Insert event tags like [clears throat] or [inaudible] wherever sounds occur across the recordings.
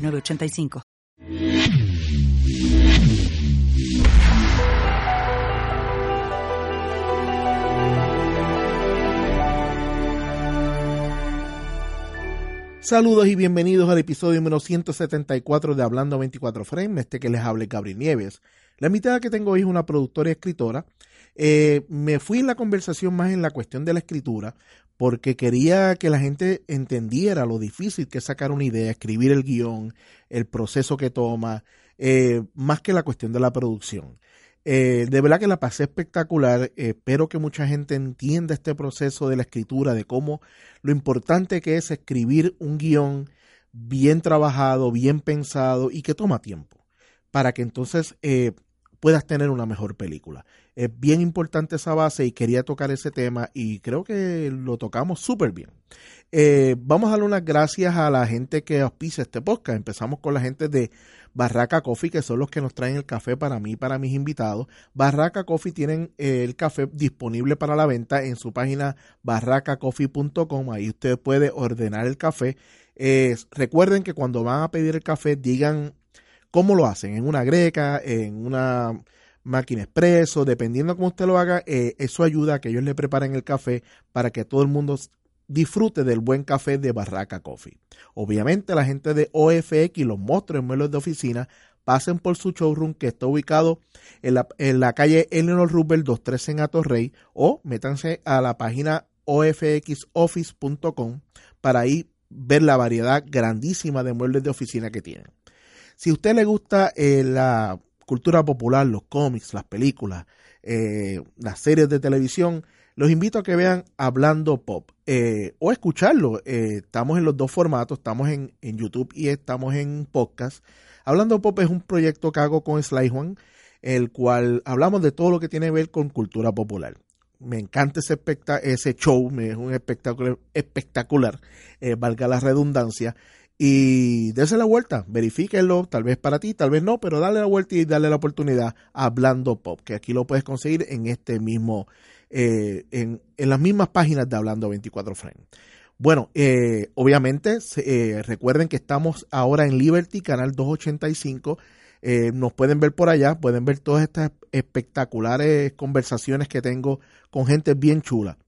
985. Saludos y bienvenidos al episodio número 174 de Hablando 24 Frame, este que les hable Gabriel Nieves. La invitada que tengo hoy es una productora y escritora. Eh, me fui en la conversación más en la cuestión de la escritura, porque quería que la gente entendiera lo difícil que es sacar una idea, escribir el guion, el proceso que toma, eh, más que la cuestión de la producción. Eh, de verdad que la pasé espectacular. espero que mucha gente entienda este proceso de la escritura, de cómo lo importante que es escribir un guion bien trabajado, bien pensado y que toma tiempo, para que entonces eh, puedas tener una mejor película. Es bien importante esa base y quería tocar ese tema y creo que lo tocamos súper bien. Eh, vamos a dar unas gracias a la gente que auspicia este podcast. Empezamos con la gente de Barraca Coffee, que son los que nos traen el café para mí para mis invitados. Barraca Coffee tienen eh, el café disponible para la venta en su página barracacoffee.com. Ahí usted puede ordenar el café. Eh, recuerden que cuando van a pedir el café, digan cómo lo hacen, en una greca, en una máquina expreso, dependiendo cómo usted lo haga, eh, eso ayuda a que ellos le preparen el café para que todo el mundo disfrute del buen café de Barraca Coffee. Obviamente la gente de OFX, los monstruos en muebles de oficina, pasen por su showroom que está ubicado en la, calle Eleanor Rubel 23 en Atorrey o métanse a la página ofxoffice.com para ahí ver la variedad grandísima de muebles de oficina que tienen. Si a usted le gusta eh, la cultura popular, los cómics, las películas, eh, las series de televisión, los invito a que vean Hablando Pop eh, o escucharlo. estamos en los dos formatos, estamos en, YouTube y estamos en podcast. Hablando Pop es un proyecto que hago con Sly Juan, el cual hablamos de todo lo que tiene que ver con cultura popular. Me encanta ese, ese show, es un espectáculo espectacular, valga la redundancia y dése la vuelta, verifíquenlo, tal vez para ti, tal vez no, pero dale la vuelta y dale la oportunidad a Hablando Pop, que aquí lo puedes conseguir en este mismo, eh, en, las mismas páginas de Hablando 24 Frame. Bueno, eh, obviamente eh, recuerden que estamos ahora en Liberty, canal 285. nos pueden ver por allá, pueden ver todas estas espectaculares conversaciones que tengo con gente bien chula.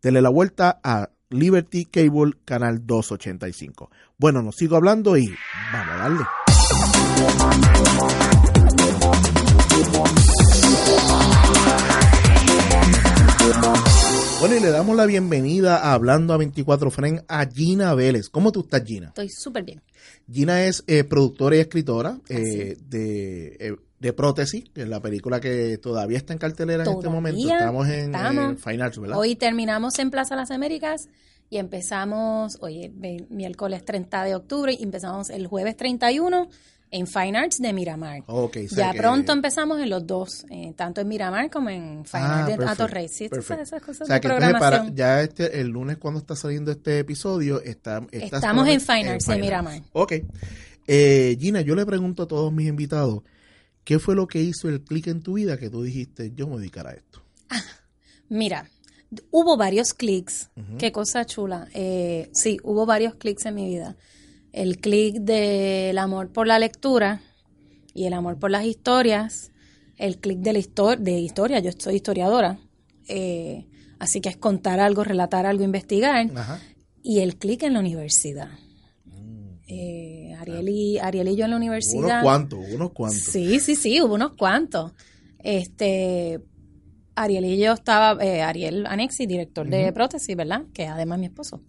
Dele la vuelta a Liberty Cable, canal 285. Bueno, nos sigo hablando y vamos a darle. Bueno, y le damos la bienvenida a Hablando a 24 Fren a Gina Vélez. ¿Cómo tú estás, Gina? Estoy súper bien. Gina es eh, productora y escritora eh, de eh, de Prótesis, que es la película que todavía está en cartelera en este momento. Estamos en, Fine Arts, ¿verdad? Hoy terminamos en Plaza Las Américas y empezamos, oye, miércoles 30 de octubre y empezamos el jueves 31 en Fine Arts de Miramar. Okay, ya pronto empezamos en los dos, eh, tanto en Miramar como en Fine ah, Arts de Atorrey. Sí, esas cosas o sea, que para, ya este, el lunes cuando está saliendo este episodio, está, estamos en Fine Arts de Miramar. Ok. Eh, Gina, yo le pregunto a todos mis invitados, ¿Qué fue lo que hizo el clic en tu vida que tú dijiste, yo me dedicaré a esto? Ah, mira, hubo varios clics. Qué cosa chula. Eh, sí, hubo varios clics en mi vida. El clic del amor por la lectura y el amor por las historias. El clic de la de historia. Yo soy historiadora. Eh, así que es contar algo, relatar algo, investigar. Y el clic en la universidad. Eh, Ariel, y, Ariel y yo en la universidad. Unos cuantos, unos cuantos. Sí, sí, sí, hubo unos cuantos. Este, Ariel y yo estaba, eh, Ariel Anexi, director de prótesis, ¿verdad? Que además es mi esposo.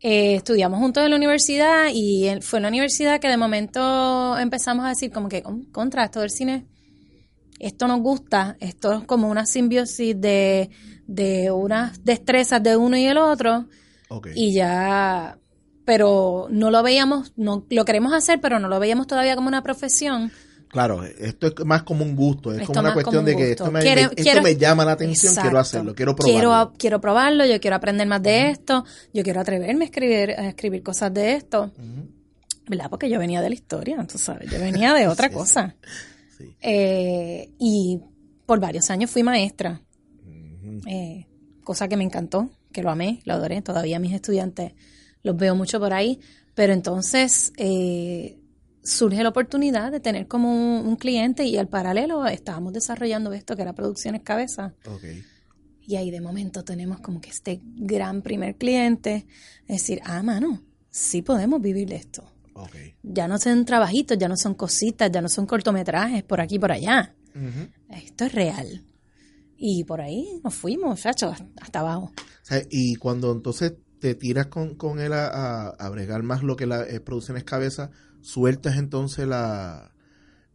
Eh, estudiamos juntos en la universidad y fue en la universidad que de momento empezamos a decir como que contra esto del cine, esto nos gusta, esto es como una simbiosis de, de unas destrezas de uno y el otro. Y ya pero no lo veíamos, no lo queremos hacer, pero no lo veíamos todavía como una profesión. Claro, esto es más como un gusto, es Esto como una cuestión como de que esto, me, Quiero- esto quiero- me llama la atención, quiero hacerlo, quiero probarlo. Quiero, quiero probarlo, yo quiero aprender más de esto, yo quiero atreverme a escribir, a escribir cosas de esto. ¿Verdad? Porque yo venía de la historia, tú sabes, yo venía de [laughs] otra Sí, cosa. Sí. Eh, y por varios años fui maestra, eh, cosa que me encantó, que lo amé, lo adoré. Todavía mis estudiantes los veo mucho por ahí, pero entonces eh, surge la oportunidad de tener como un, un cliente y al paralelo estábamos desarrollando esto que era Producciones Cabeza. Y ahí de momento tenemos como que este gran primer cliente, es decir, ah, mano, sí podemos vivir de esto. Ya no son trabajitos, ya no son cositas, ya no son cortometrajes por aquí y por allá. Esto es real. Y por ahí nos fuimos, muchachos, hasta abajo. O sea, y cuando entonces te tiras con, con él a, a, a bregar más lo que la eh, producción es cabeza, sueltas entonces la,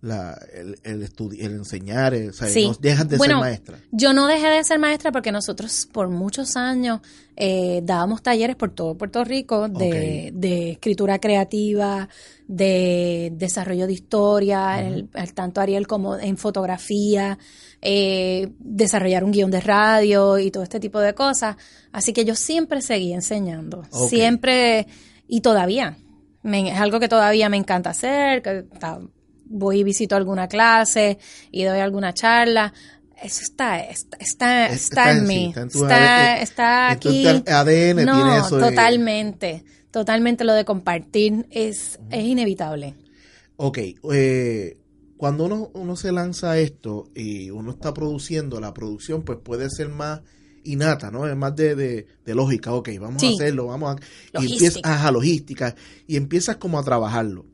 la el, el, el enseñar, eh, o sea, Sí. no dejas de Bueno, ser maestra. Yo no dejé de ser maestra porque nosotros por muchos años eh, dábamos talleres por todo Puerto Rico de, de escritura creativa, de desarrollo de historia, el- el- tanto Ariel como en fotografía, eh, desarrollar un guion de radio y todo este tipo de cosas. Así que yo siempre seguí enseñando, siempre y todavía. Me- es algo que todavía me encanta hacer, que ta- voy y visito alguna clase y doy alguna charla. Eso está, está, está, Es- está en mí. está en tu Está, ADN, está aquí. ADN no, tiene eso de- totalmente. Totalmente lo de compartir es, es inevitable. Ok, eh, cuando uno, uno se lanza a esto y uno está produciendo, la producción pues puede ser más innata, ¿no? Es más de, de, de lógica, ok, vamos Sí. a hacerlo, vamos a... Y empiezas, ajá, logística, y empiezas como a trabajarlo.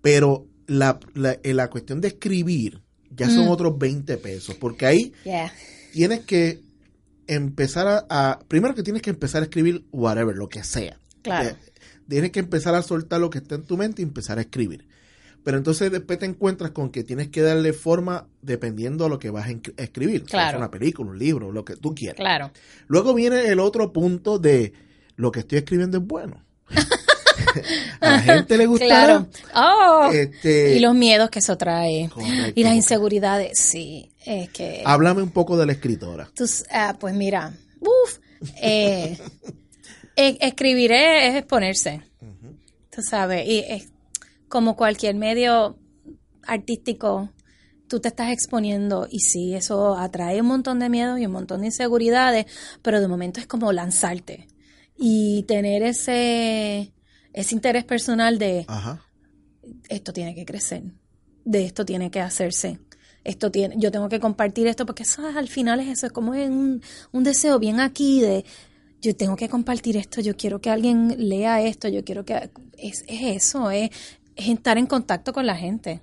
Pero la, la, en la cuestión de escribir ya son Mm. otros 20 pesos, porque ahí Yeah. tienes que empezar a, a- Primero que tienes que empezar a escribir whatever, lo que sea. Claro. Eh, Tienes que empezar a soltar lo que está en tu mente y empezar a escribir. Pero entonces después te encuentras con que tienes que darle forma dependiendo a lo que vas a escribir. O sea, Claro. una película, un libro, lo que tú quieras. Claro. Luego viene el otro punto de lo que estoy escribiendo es bueno. [laughs] [laughs] a la gente le gusta. Claro. Oh. Este, y los miedos que eso trae. Correcto. Y las inseguridades. Sí, es que... Háblame un poco de la escritora. Ah, pues mira, uf, eh, [laughs] e- escribir es, es exponerse, tú sabes, y es como cualquier medio artístico, tú te estás exponiendo y sí, eso atrae un montón de miedos y un montón de inseguridades, pero de momento es como lanzarte y tener ese, ese interés personal de Ajá. esto tiene que crecer, de esto tiene que hacerse. Esto tiene, yo tengo que compartir esto porque eso es- al final es eso, es como un, un deseo bien aquí de yo tengo que compartir esto, yo quiero que alguien lea esto, yo quiero que es, es eso, es, es estar en contacto con la gente,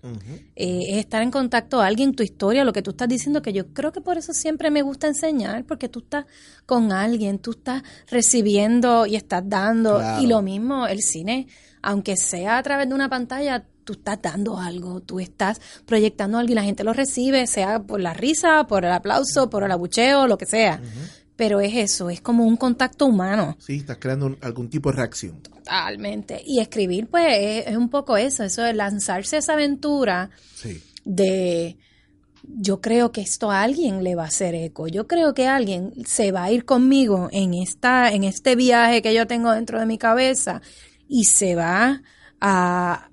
eh, es estar en contacto a alguien, tu historia, lo que tú estás diciendo, que yo creo que por eso siempre me gusta enseñar, porque tú estás con alguien, tú estás recibiendo y estás dando, Claro. y lo mismo el cine, aunque sea a través de una pantalla, tú estás dando algo, tú estás proyectando algo y la gente lo recibe, sea por la risa, por el aplauso, por el abucheo, lo que sea. Pero es eso, es como un contacto humano. Sí, estás creando un- algún tipo de reacción. Totalmente. Y escribir, pues, es, es un poco eso, eso de lanzarse a esa aventura Sí. de yo creo que esto a alguien le va a hacer eco. Yo creo que alguien se va a ir conmigo en esta, en este viaje que yo tengo dentro de mi cabeza y se va a,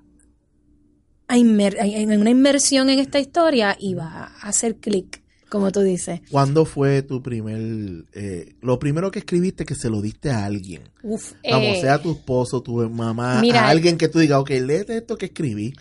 a inmer- en una inmersión en esta historia y va a hacer clic, como tú dices. ¿Cuándo fue tu primer, eh, lo primero que escribiste que se lo diste a alguien? Uf, Vamos, eh, sea tu esposo, tu mamá, mira, a alguien que tú digas, ok, léete esto que escribí.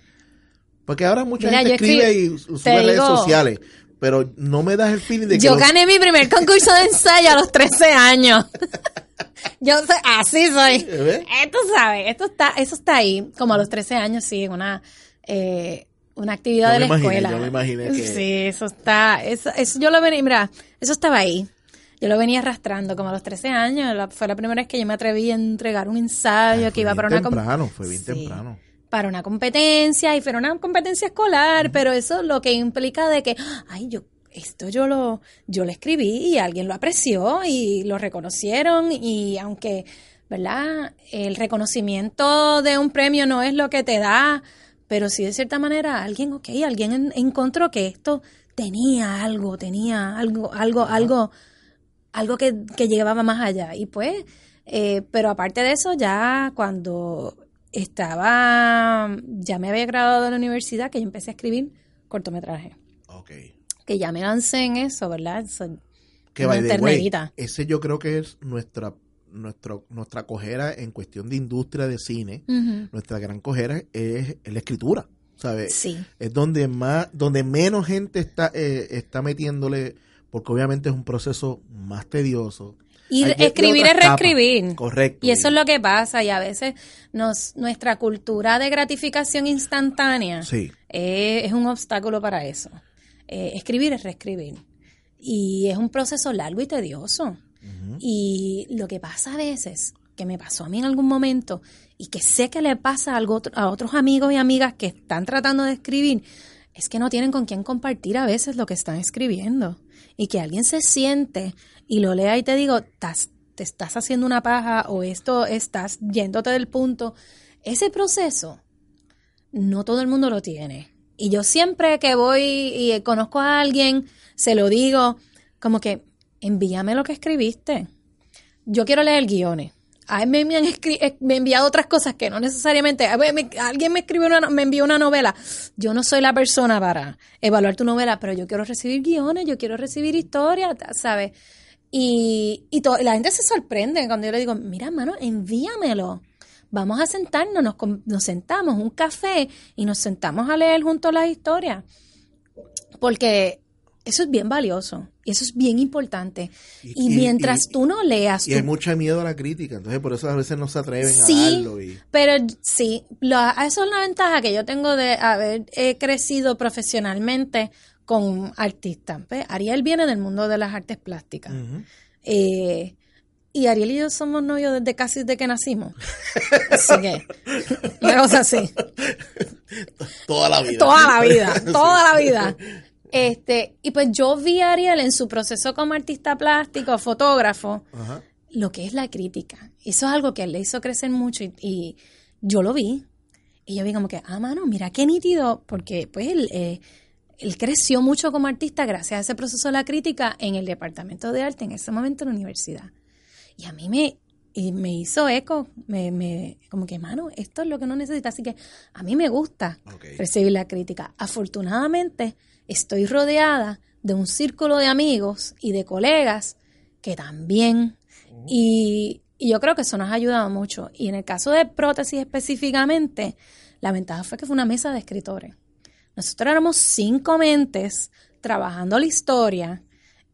Porque ahora mucha Mira, gente escribe y sube redes digo- sociales, pero no me das el feeling de que Yo gané mi primer concurso de ensayo a los 13 años. [laughs] Yo soy, así soy. ¿Ves? Esto sabes, esto está, eso está ahí, como a los 13 años, sí, en una, eh, una actividad Yo de la imaginé, escuela. yo me imaginé que- [laughs] Sí, eso está, eso, eso yo lo venía, mira, eso estaba ahí. Yo lo venía arrastrando como a los 13 años. la- fue la primera vez que yo me atreví a entregar un ensayo Ay, que iba para una temprano, fue bien Sí. temprano. para una competencia y fue una competencia escolar, pero eso lo que implica de que, ay, yo esto yo lo yo lo escribí y alguien lo apreció y lo reconocieron y aunque ¿verdad? El reconocimiento de un premio no es lo que te da, pero sí de cierta manera alguien, ok, alguien encontró que esto tenía algo, tenía algo, algo, algo, algo que, que llevaba más allá. Y pues, eh, pero aparte de eso, ya cuando estaba, ya me había graduado de la universidad, que yo empecé a escribir cortometraje. Ok. Que ya me lancé en eso, ¿verdad? Soy Que una by the way, ese yo creo que es nuestra nuestro, nuestra cojera en cuestión de industria de cine, nuestra gran cojera es, es la escritura, ¿sabes? Sí. Es donde más, donde menos gente está, eh, está metiéndole, porque obviamente es un proceso más tedioso. Y Hay escribir es capas. reescribir. Correcto. Y eso es lo que pasa. Y a veces nos, nuestra cultura de gratificación instantánea Sí. es un obstáculo para eso. Eh, escribir es reescribir. Y es un proceso largo y tedioso. Y lo que pasa a veces, que me pasó a mí en algún momento, y que sé que le pasa a, algo, a otros amigos y amigas que están tratando de escribir, es que no tienen con quién compartir a veces lo que están escribiendo. Y que alguien se siente y lo lea y te digo, "Tas- te estás haciendo una paja o esto estás yéndote del punto. Ese proceso no todo el mundo lo tiene. Y yo siempre que voy y conozco a alguien, se lo digo, como que envíame lo que escribiste. Yo quiero leer guiones. A mí me han eh, me enviado otras cosas que no necesariamente. me- alguien me escribió una, me envió una novela. Yo no soy la persona para evaluar tu novela, pero yo quiero recibir guiones, yo quiero recibir historias, ¿sabes? Y, y la gente se sorprende cuando yo le digo, mira, mano, envíamelo. Vamos a sentarnos, nos, nos sentamos un café y nos sentamos a leer juntos las historias. Porque eso es bien valioso y eso es bien importante. Y- mientras y- tú no leas, Y hay tú- mucho miedo a la crítica, entonces por eso a veces no se atreven a Sí, darlo. Y, pero sí, lo- eso es la ventaja que yo tengo de haber eh, crecido profesionalmente con artistas. ¿ves? Ariel viene del mundo de las artes plásticas. Eh, y Ariel y yo somos novios desde casi desde que nacimos. Así que, una cosa así. [laughs] Toda la vida. Toda la vida, [laughs] toda la vida. Este, y pues yo vi a Ariel en su proceso como artista plástico, fotógrafo, Ajá. lo que es la crítica. Eso es algo que le hizo crecer mucho y, y yo lo vi. Y yo vi como que, ah, mano, mira qué nítido, porque pues él, eh, él creció mucho como artista gracias a ese proceso de la crítica en el departamento de arte en ese momento en la universidad. Y a mí me, y me hizo eco, me, me, como que, mano, esto es lo que uno necesita. Así que a mí me gusta recibir la crítica. Afortunadamente, estoy rodeada de un círculo de amigos y de colegas que también. Y, y yo creo que eso nos ha ayudado mucho. Y en el caso de prótesis específicamente, la ventaja fue que fue una mesa de escritores. Nosotros éramos cinco mentes trabajando la historia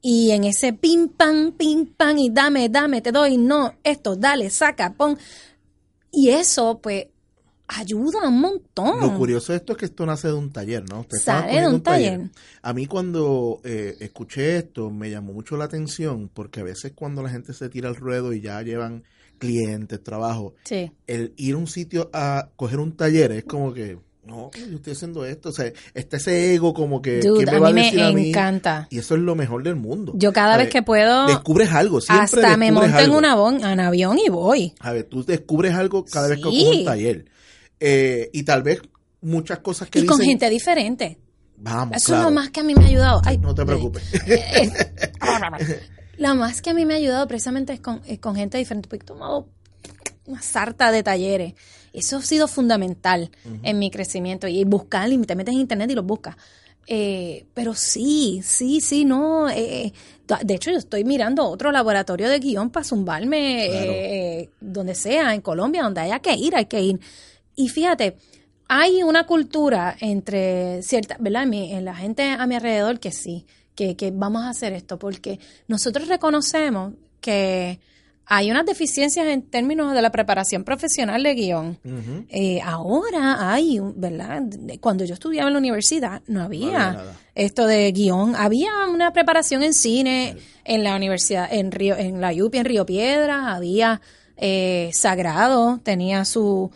y en ese pim pam, pim pam y dame, dame, te doy, no, esto, dale, saca, pon. Y eso, pues, ayuda un montón. Lo curioso de esto es que esto nace de un taller, ¿no? Sale de un taller. A mí cuando eh, escuché esto me llamó mucho la atención porque a veces cuando la gente se tira al ruedo y ya llevan clientes, trabajo, Sí. el ir a un sitio a coger un taller es como que, no, yo estoy haciendo esto, o sea, está ese ego como que, Dude, ¿quién me a va mí a decir me a mí? encanta. Y eso es lo mejor del mundo. Yo cada vez que puedo, Descubres algo, siempre hasta me monto en un avión, en avión y voy. A ver, tú descubres algo cada vez que coges un taller. Eh, y tal vez muchas cosas que Y con gente diferente. vamos, Eso claro, es lo más que a mí me ha ayudado. Ay, no te eh, preocupes. Lo más que a mí me ha ayudado precisamente es con, es con gente diferente. Porque he tomado una sarta de talleres. Eso ha sido fundamental en mi crecimiento. Y buscar, y te metes en internet y los buscas. Eh, pero sí, sí, sí, no. eh, de hecho, yo estoy mirando otro laboratorio de guion para zumbarme Claro. eh, donde sea, en Colombia, donde haya que ir, hay que ir. Y fíjate, hay una cultura entre cierta, ¿verdad? En, mi- en la gente a mi alrededor que sí, que, que vamos a hacer esto, porque nosotros reconocemos que hay unas deficiencias en términos de la preparación profesional de guion. Eh, ahora hay, ¿verdad? Cuando yo estudiaba en la universidad no había, No esto de guion. Había una preparación en cine en la universidad, en Río, en la UPI en Río Piedras, había eh, Sagrado, tenía su-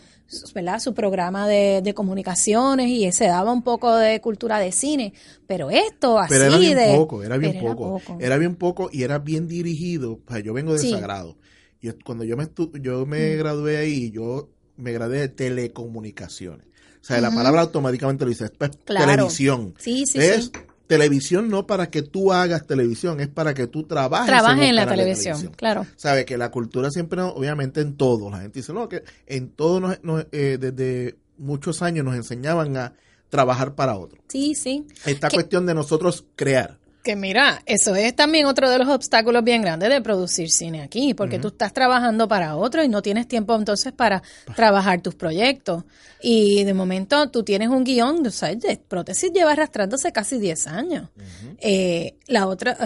¿verdad? su programa de, de comunicaciones y se daba un poco de cultura de cine. Pero esto así Pero era bien de... poco, era bien poco. Era bien poco y era bien dirigido. O sea, yo vengo de Sí. Sagrado. Yo, cuando yo me, estu- yo me gradué ahí, yo me gradué de telecomunicaciones. O sea, la palabra automáticamente lo dice, es Claro. televisión. Sí, sí, es sí. Televisión no para que tú hagas televisión, es para que tú trabajes Trabaje un en la televisión, claro. Sabe que la cultura siempre, obviamente en todo, la gente dice, no, que en todo, nos, nos, eh, desde muchos años nos enseñaban a trabajar para otro. Sí, sí. Esta Que- cuestión de nosotros crear. Que mira, eso es también otro de los obstáculos bien grandes de producir cine aquí, porque tú estás trabajando para otro y no tienes tiempo entonces para trabajar tus proyectos. Y de momento tú tienes un guion, o sea, de prótesis lleva arrastrándose casi 10 años. Eh, la otra,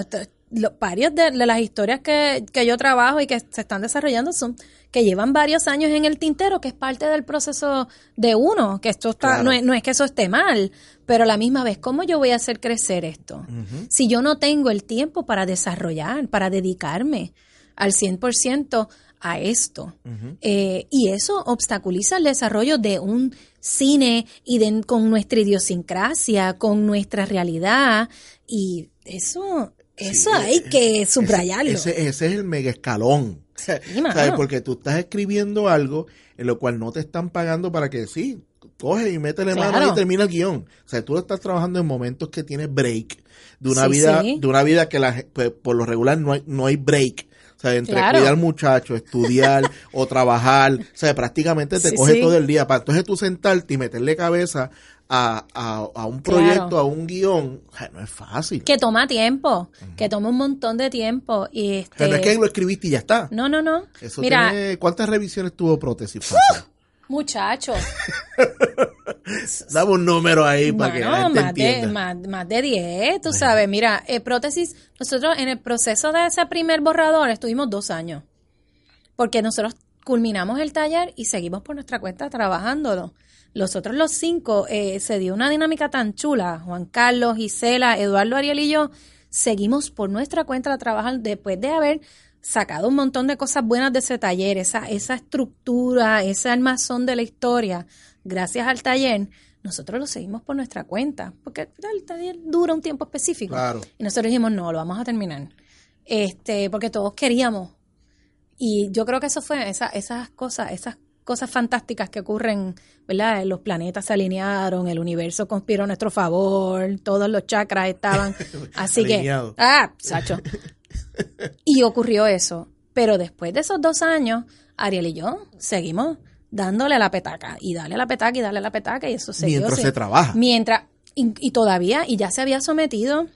lo- varias de, de las historias que, que yo trabajo y que se están desarrollando son que llevan varios años en el tintero, que es parte del proceso de uno, que esto está, Claro. no, es, no es que eso esté mal, pero a la misma vez, ¿cómo yo voy a hacer crecer esto? Si yo no tengo el tiempo para desarrollar, para dedicarme al 100% a esto. Eh, y eso obstaculiza el desarrollo de un cine y de, con nuestra idiosincrasia, con nuestra realidad. Y eso, eso Sí, hay que subrayarlo. Ese, ese es el mega escalón. ¿Sabes? Porque tú estás escribiendo algo en lo cual no te están pagando para que sí, coge y métele mano y termina el guion. O sea, tú lo estás trabajando en momentos que tienes break, de una Sí, vida, de una vida que la, pues, por lo regular no hay, no hay break. O sea, entre Claro. cuidar muchachos, estudiar [laughs] o trabajar, o sea, prácticamente te Sí, coge sí. todo el día. Para entonces tú sentarte y meterle cabeza a, a, a un proyecto, Claro. a un guion, o sea, no es fácil. que toma tiempo, que toma un montón de tiempo. Y O sea, no es este, que lo escribiste y ya está. no, no, no. Eso Mira, tiene- ¿Cuántas revisiones tuvo prótesis? Muchacho, [laughs] Dame un número ahí para que la gente más de, más, más de 10, tú sabes. Mira, eh, prótesis, nosotros en el proceso de ese primer borrador estuvimos dos años. Porque nosotros culminamos el taller y seguimos por nuestra cuenta trabajándolo. Los otros, los cinco, eh, se dio una dinámica tan chula. Juan Carlos, Gisela, Eduardo, Ariel y yo seguimos por nuestra cuenta a trabajar después de haber sacado un montón de cosas buenas de ese taller, esa, esa estructura, ese armazón de la historia, gracias al taller, nosotros lo seguimos por nuestra cuenta, porque el taller dura un tiempo específico. Claro. Y nosotros dijimos, no, lo vamos a terminar. Este, porque todos queríamos. Y yo creo que eso fue esa, esas cosas, esas cosas fantásticas que ocurren, ¿verdad? Los planetas se alinearon, el universo conspiró a nuestro favor, todos los chakras estaban. [laughs] Así que. Ah, Sacho. Y ocurrió eso. Pero después de esos dos años, Ariel y yo seguimos dándole a la petaca y dale a la petaca y dale a la petaca y eso siguió. Mientras sí. se trabaja. Mientras, y, y todavía, y ya se había sometido,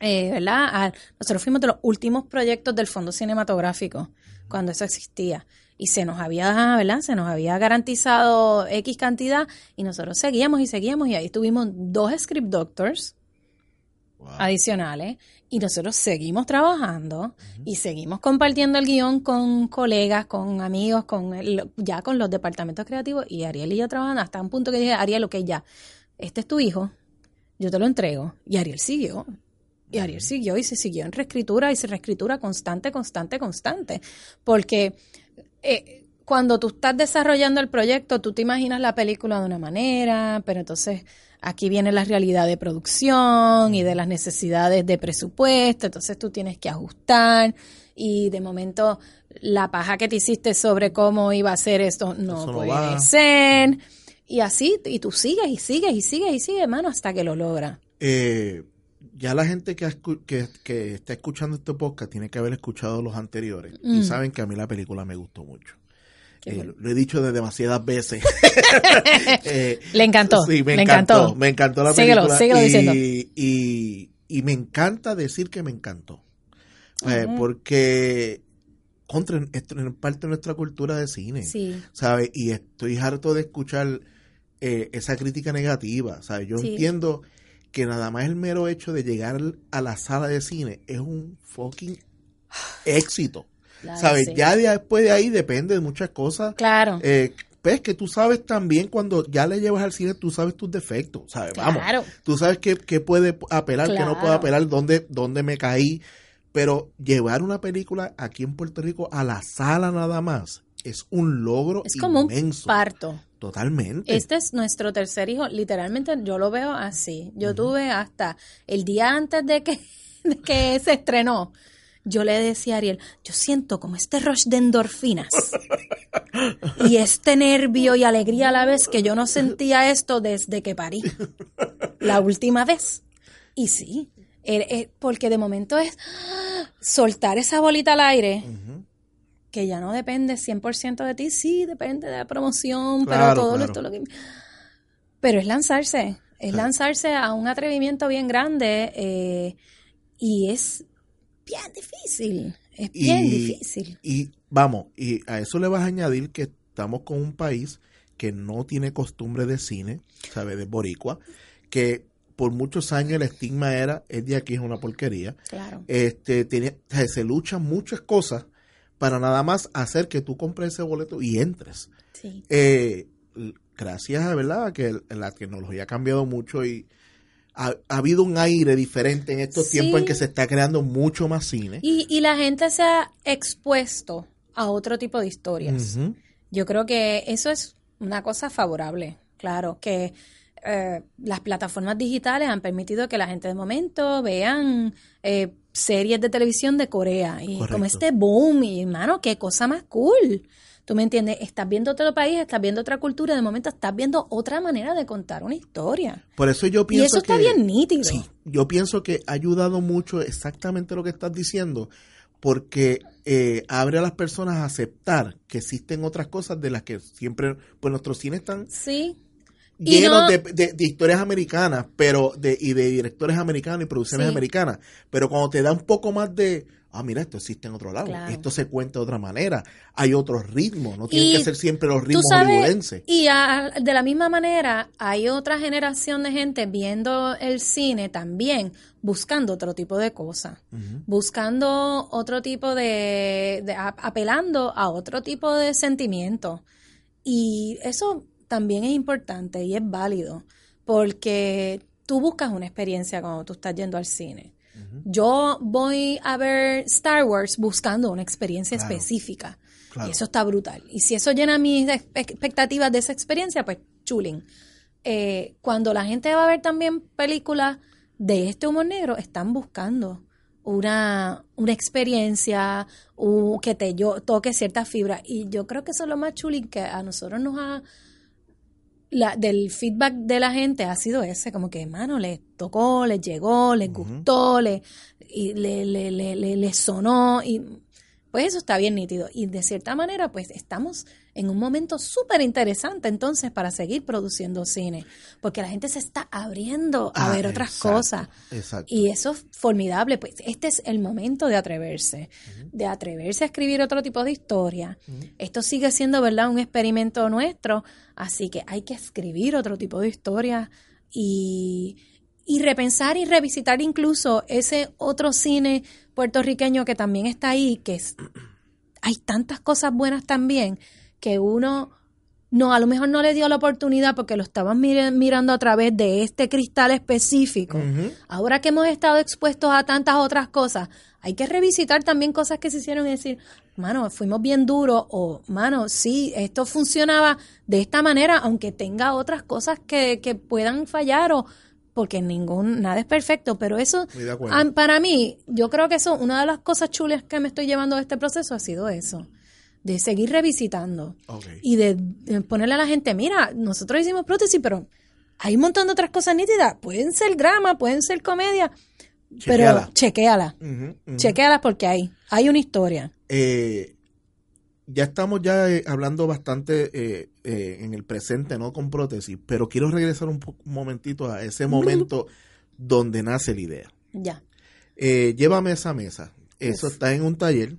eh, ¿verdad? A- nosotros fuimos de los últimos proyectos del Fondo Cinematográfico, cuando eso existía. Y se nos había, ¿verdad? Se nos había garantizado X cantidad y nosotros seguíamos y seguíamos y ahí tuvimos dos script doctors Wow. adicionales y nosotros seguimos trabajando y seguimos compartiendo el guion con colegas, con amigos, con el- ya con los departamentos creativos y Ariel y yo trabajando hasta un punto que dije, Ariel, ok, ya, este es tu hijo, yo te lo entrego y Ariel siguió. Y Ariel siguió y se siguió en reescritura y se reescritura constante, constante, constante. Porque eh, cuando tú estás desarrollando el proyecto, tú te imaginas la película de una manera, pero entonces aquí viene la realidad de producción y de las necesidades de presupuesto, entonces tú tienes que ajustar y de momento la paja que te hiciste sobre cómo iba a ser esto no Eso puede ser. Y así, y tú sigues y sigues y sigues y sigues, hermano, hasta que lo logras. Eh, ya la gente que, está escuchando este podcast tiene que haber escuchado los anteriores y Mm. saben que a mí la película me gustó mucho. Eh, bueno. lo he dicho de demasiadas veces. [laughs] Eh, Le encantó, Sí, me le encantó. encantó. Me encantó la Síguelo, película. síguelo y, diciendo. Y, y me encanta decir que me encantó. Eh. Porque contra, esto es parte de nuestra cultura de cine. Sí. ¿sabes? Y estoy harto de escuchar eh, esa crítica negativa, ¿sabes? Yo Sí. entiendo que nada más el mero hecho de llegar a la sala de cine es un fucking éxito, [sighs] Claro, ¿sabes? sí. Ya de- después de ahí depende de muchas cosas. Claro. Eh, pues que tú sabes también cuando ya le llevas al cine, tú sabes tus defectos, ¿sabes? Vamos, Claro. tú sabes qué, qué puede apelar, qué no puede apelar, dónde, dónde me caí. Pero llevar una película aquí en Puerto Rico a la sala nada más es un logro Es como un parto. Totalmente. Este es nuestro tercer hijo. Literalmente yo lo veo así. Yo tuve hasta el día antes de que, [laughs] de que se estrenó. yo le decía a Ariel, yo siento como este rush de endorfinas [laughs] y este nervio y alegría a la vez que yo no sentía esto desde que parí la última vez. Y sí, er- er- porque de momento es soltar esa bolita al aire que ya no depende 100% de ti, sí, depende de la promoción, pero todo claro. esto lo que... Pero es lanzarse, es lanzarse a un atrevimiento bien grande eh, y es bien difícil, es bien difícil. Y vamos, y a eso le vas a añadir que estamos con un país que no tiene costumbre de cine, ¿sabes? De boricua, que por muchos años el estigma era, es de aquí, es una porquería. Claro. Este, tiene, se luchan muchas cosas para nada más hacer que tú compres ese boleto y entres. Sí. Eh, gracias a verdad que la tecnología ha cambiado mucho y ha, ha habido un aire diferente en estos Sí. tiempos en que se está creando mucho más cine. Y, y la gente se ha expuesto a otro tipo de historias. Yo creo que eso es una cosa favorable, claro, que eh, las plataformas digitales han permitido que la gente de momento vean eh, series de televisión de Corea y Correcto. como este boom y hermano, qué cosa más cool. ¿Tú me entiendes? Estás viendo otro país, estás viendo otra cultura, de momento estás viendo otra manera de contar una historia. Por eso yo pienso Y eso está que- bien nítido. Sí, yo pienso que ha ayudado mucho exactamente lo que estás diciendo, porque eh, abre a las personas a aceptar que existen otras cosas de las que siempre, pues nuestros cines están Sí. Llenos no- de, de- de historias americanas, pero de, y de directores americanos y producciones Sí. americanas, pero cuando te da un poco más de, ah, mira, esto existe en otro lado, Claro. esto se cuenta de otra manera, hay otros ritmos, no tienen Y que ser siempre los ritmos hollywoodenses. y a- de la misma manera hay otra generación de gente viendo el cine también buscando otro tipo de cosas, buscando otro tipo de, de- apelando a otro tipo de sentimientos. Y eso también es importante y es válido, porque tú buscas una experiencia cuando tú estás yendo al cine. Yo voy a ver Star Wars buscando una experiencia Claro. específica. Claro. Y eso está brutal. Y si eso llena mis ex- expectativas de esa experiencia, pues chulín. Eh, cuando la gente va a ver también películas de este humor negro, están buscando una, una experiencia que te yo, toque ciertas fibras. Y yo creo que eso es lo más chulín que a nosotros nos ha... La, del feedback de la gente ha sido ese, como que, mano, les tocó, les llegó, les gustó, le, y le, le, le, le- le sonó, y pues eso está bien nítido. Y de cierta manera, pues estamos en un momento súper interesante entonces para seguir produciendo cine, porque la gente se está abriendo a Ah, ver otras exacto, cosas. exacto. Y eso es formidable, pues este es el momento de atreverse, de atreverse a escribir otro tipo de historia. Esto sigue siendo, ¿verdad?, un experimento nuestro, así que hay que escribir otro tipo de historia y, y repensar y revisitar incluso ese otro cine puertorriqueño que también está ahí, que es, [clears throat] hay tantas cosas buenas también que uno no, a lo mejor no le dio la oportunidad porque lo estaban mirando a través de este cristal específico. Ahora que hemos estado expuestos a tantas otras cosas, hay que revisitar también cosas que se hicieron y decir, mano, fuimos bien duros o, mano, sí, esto funcionaba de esta manera, aunque tenga otras cosas que, que puedan fallar o porque ningún, nada es perfecto, pero eso, para mí, yo creo que eso, una de las cosas chulas que me estoy llevando de este proceso ha sido eso, de seguir revisitando y de, de ponerle a la gente, mira, nosotros hicimos prótesis, pero hay un montón de otras cosas nítidas. Pueden ser drama, pueden ser comedia, pero chequéala. Ujú, ujú. Chequéala porque hay, hay una historia. Eh, ya estamos ya eh, hablando bastante eh, eh, en el presente, no con prótesis, pero quiero regresar un, un momentito a ese momento donde nace la idea. Ya. Eh, llévame esa mesa. Eso está en un taller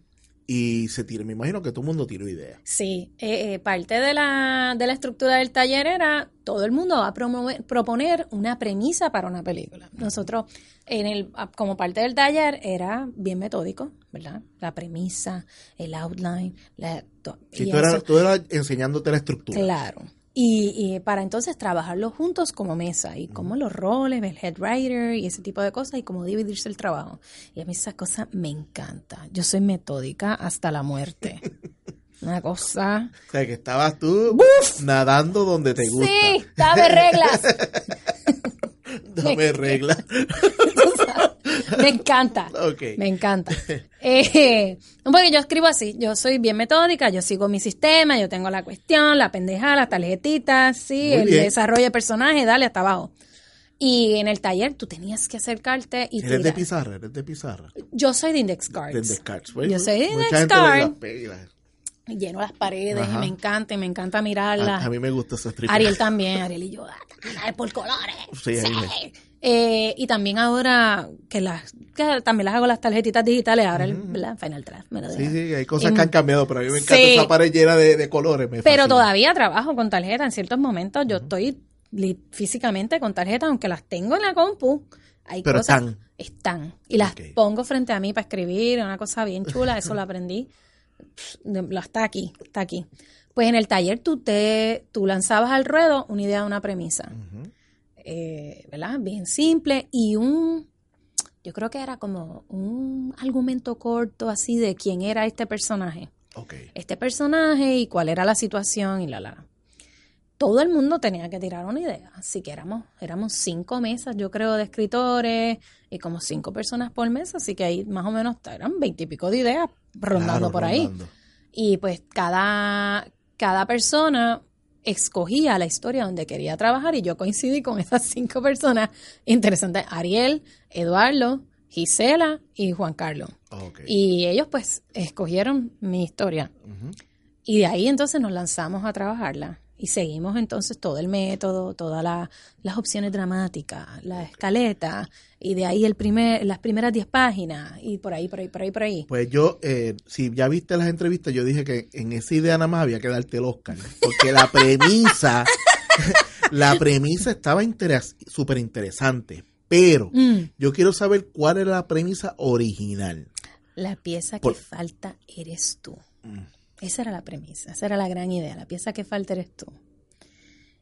y se tira. Me imagino que todo el mundo tiró ideas. Sí, eh, eh, parte de la, de la estructura del taller era todo el mundo va a promover- proponer una premisa para una película. Nosotros, en el, como parte del taller, era bien metódico, ¿verdad? La premisa, el outline, la, to- y tú, eras, tú eras enseñándote la estructura. Claro. Y, y para entonces trabajarlo juntos como mesa y como los roles, el head writer y ese tipo de cosas y cómo dividirse el trabajo. Y a mí esa cosa me encanta. Yo soy metódica hasta la muerte. [laughs] Una cosa. O sea, que estabas tú nadando donde te gusta. Sí, dame reglas. [laughs] Dame [laughs] regla. Me encanta. Me encanta. Eh, porque yo escribo así, yo soy bien metódica, yo sigo mi sistema, yo tengo la cuestión, la pendejada, las tarjetitas, sí, el desarrollo de personaje, dale hasta abajo. Y en el taller tú tenías que acercarte y ¿Eres de pizarra? ¿Eres de pizarra? Yo soy de index cards. De index cards. Pues, yo soy de index cards. Lleno las paredes y me encanta, y me encanta mirarlas. A, mí me gusta esa strip. Ariel también, Ariel y yo, ah, por colores. Sí, sí. Eh, y también ahora que las que también las hago las tarjetitas digitales, ahora el Final Draft me lo Sí, sí, hay cosas que han cambiado, pero a mí me encanta esa pared llena de, colores. pero todavía trabajo con tarjetas en ciertos momentos. Yo estoy físicamente con tarjetas, aunque las tengo en la compu. Hay pero cosas, están. Están. Y las pongo frente a mí para escribir, una cosa bien chula, eso lo [laughs] aprendí. Está aquí, está aquí. Pues en el taller tú te tú lanzabas al ruedo una idea de una premisa. Eh, ¿verdad? Bien simple y un, yo creo que era como un argumento corto así de quién era este personaje. Este personaje y cuál era la situación y la la. Todo el mundo tenía que tirar una idea, así que éramos, éramos cinco mesas, yo creo, de escritores y como cinco personas por mesa, así que ahí más o menos eran veintipico de ideas rondando por ahí. Y pues cada, cada persona escogía la historia donde quería trabajar y yo coincidí con [laughs] esas cinco personas interesantes, Ariel, Eduardo, Gisela y Juan Carlos. Y ellos pues escogieron mi historia. Y de ahí entonces nos lanzamos a trabajarla y seguimos entonces todo el método, todas las opciones dramáticas, la escaleta, y de ahí el primer, las primeras 10 páginas, y por ahí, por ahí, por ahí, por ahí. Pues yo, eh, si ya viste las entrevistas, yo dije que en esa idea nada más había que darte el Oscar, porque la premisa, [laughs] la premisa estaba súper interesante, pero mm. yo quiero saber cuál era la premisa original. La pieza que falta eres tú. Mm. Esa era la premisa, esa era la gran idea, la pieza que falta eres tú.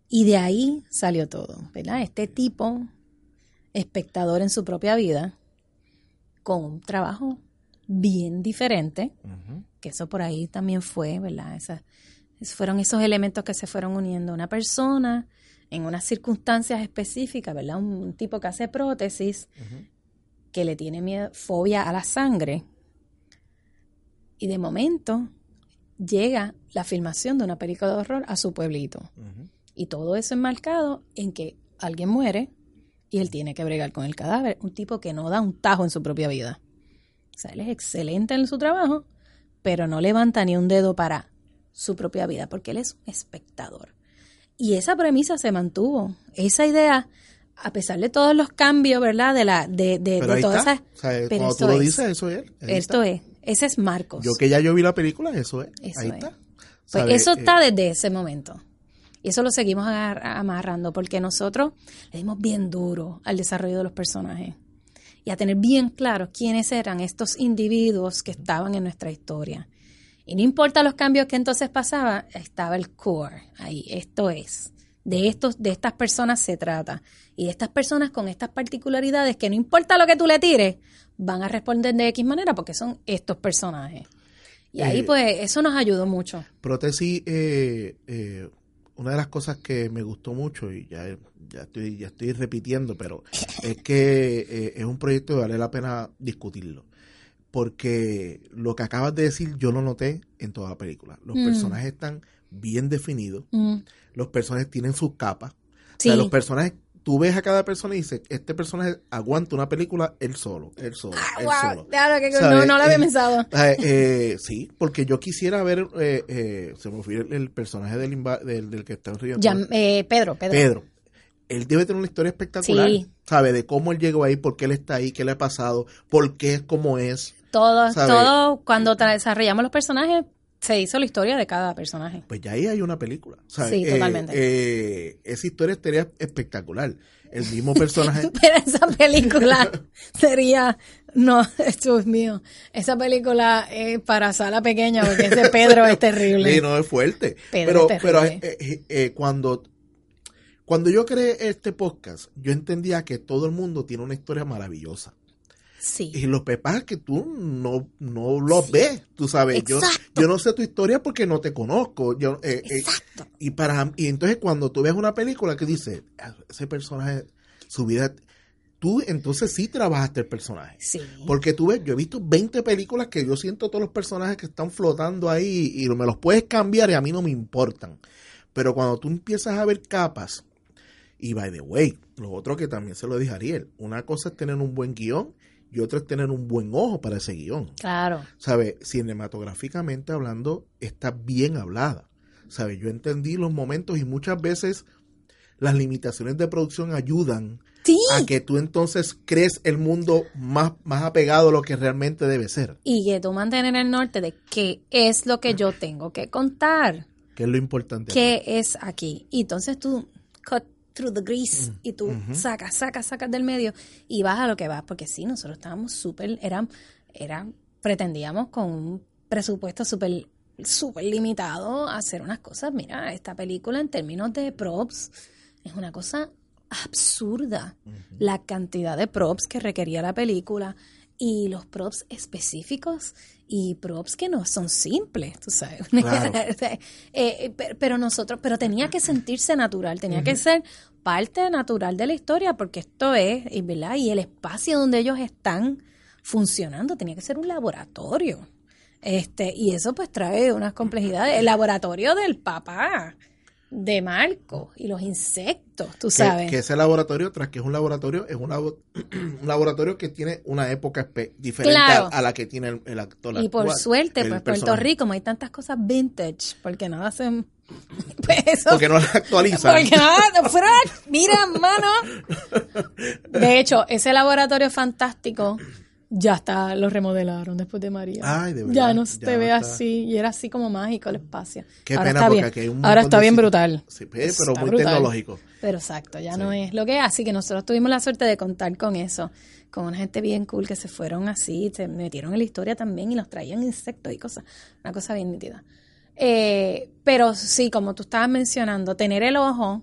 Y de ahí salió todo, ¿verdad? Este tipo, espectador en su propia vida, con un trabajo bien diferente, que eso por ahí también fue, ¿verdad? Esas, fueron esos elementos que se fueron uniendo. Una persona en unas circunstancias específicas, ¿verdad? Un, tipo que hace prótesis, que le tiene miedo, fobia a la sangre, y de momento llega la filmación de una película de horror a su pueblito. Y todo eso enmarcado en que alguien muere y él tiene que bregar con el cadáver. Un tipo que no da un tajo en su propia vida. O sea, él es excelente en su trabajo, pero no levanta ni un dedo para su propia vida, porque él es un espectador. Y esa premisa se mantuvo. Esa idea, a pesar de todos los cambios, ¿verdad? De la, de, de, todas esas. cuando tú lo dices, eso es. Esto es. Ese es Marcos. Yo que ya yo vi la película, eso es. Ahí está. Pues eso está eh, desde ese momento. Y eso lo seguimos amarrando porque nosotros le dimos bien duro al desarrollo de los personajes y a tener bien claro quiénes eran estos individuos que estaban en nuestra historia. Y no importa los cambios que entonces pasaba, estaba el core ahí. Esto es. De, estos, de estas personas se trata. Y de estas personas con estas particularidades que no importa lo que tú le tires, van a responder de X manera porque son estos personajes. Y ahí eh, pues eso nos ayudó mucho. Prótesis, eh, eh, una de las cosas que me gustó mucho y ya, ya, estoy, ya estoy repitiendo, pero [laughs] es que es un proyecto que vale la pena discutirlo. Porque lo que acabas de decir yo lo noté en toda la película. Los mm. personajes están bien definidos. Mm. Los personajes tienen sus capas. O sea, los personajes tú ves a cada persona y dices, este personaje aguanta una película él solo, él solo, él solo. Claro, que no, no lo había eh, pensado. [laughs] Eh, eh, sí, porque yo quisiera ver, se me fue el, personaje del, del, que está en ya, Pedro, Pedro. Pedro. Él debe tener una historia espectacular, ¿sabe? De cómo él llegó ahí, por qué él está ahí, qué le ha pasado, por qué es como es. Todo, todo, cuando desarrollamos los personajes, se hizo la historia de cada personaje. Pues ya ahí hay una película. Sí, totalmente. Eh, esa historia sería espectacular. El mismo personaje. [laughs] Pero esa película sería. No, [laughs] Dios mío. Esa película es para sala pequeña porque ese [laughs] Pedro es terrible. Sí, no, es fuerte. pero pero eh, eh, cuando, cuando yo creé este podcast, yo entendía que todo el mundo tiene una historia maravillosa. Y los pepas que tú no, no los ves, tú sabes. Yo, yo no sé tu historia porque no te conozco. Yo, eh, eh, y, para, y entonces cuando tú ves una película que dice, ah, ese personaje, su vida tú entonces sí trabajaste el personaje. Sí. Porque tú ves, yo he visto 20 películas que yo siento todos los personajes que están flotando ahí y me los puedes cambiar y a mí no me importan. Pero cuando tú empiezas a ver capas, y by the way, lo otro que también se lo dije a Ariel, una cosa es tener un buen guion y otra es tener un buen ojo para ese guion. Claro. ¿Sabe? Cinematográficamente hablando, está bien hablada. ¿Sabe? Yo entendí los momentos y muchas veces las limitaciones de producción ayudan a que tú entonces crees el mundo más, más apegado a lo que realmente debe ser. Y que tú mantener el norte de qué es lo que yo tengo que contar. ¿Qué es lo importante? ¿Qué es aquí? Y entonces tú cut through the grease y tú sacas, sacas, sacas del medio y vas a lo que vas. Porque sí, nosotros estábamos súper, eran, eran, pretendíamos con un presupuesto súper súper limitado a hacer unas cosas. Mira, esta película en términos de props es una cosa absurda. La cantidad de props que requería la película y los props específicos y props que no son simples, tú sabes. [laughs] Eh, pero nosotros, pero tenía que sentirse natural, tenía que ser parte natural de la historia, porque esto es, ¿verdad? Y el espacio donde ellos están funcionando tenía que ser un laboratorio. Este, y eso pues trae unas complejidades. El laboratorio del papá de Marco y los insectos, tú sabes. Que, ese laboratorio, tras que es un laboratorio, es un, [clears throat] un laboratorio que tiene una época diferente a, la que tiene el, actor. Y por suerte, pues Puerto Rico, como hay tantas cosas vintage, porque nada hacen... [laughs] Pues porque no las actualizan. Porque nada, mira, mano. [laughs] De hecho, ese laboratorio fantástico ya está, lo remodelaron después de María. Ay, de verdad, ya no se ve así, y era así como mágico el espacio. Qué ahora pena porque hay un Ahora está bien brutal. Sí, pero muy tecnológico. Pero exacto, ya no es lo que es. Así que nosotros tuvimos la suerte de contar con eso, con una gente bien cool que se fueron así, se metieron en la historia también y los traían insectos y cosas. Una cosa bien nítida. Eh, pero sí, como tú estabas mencionando, tener el ojo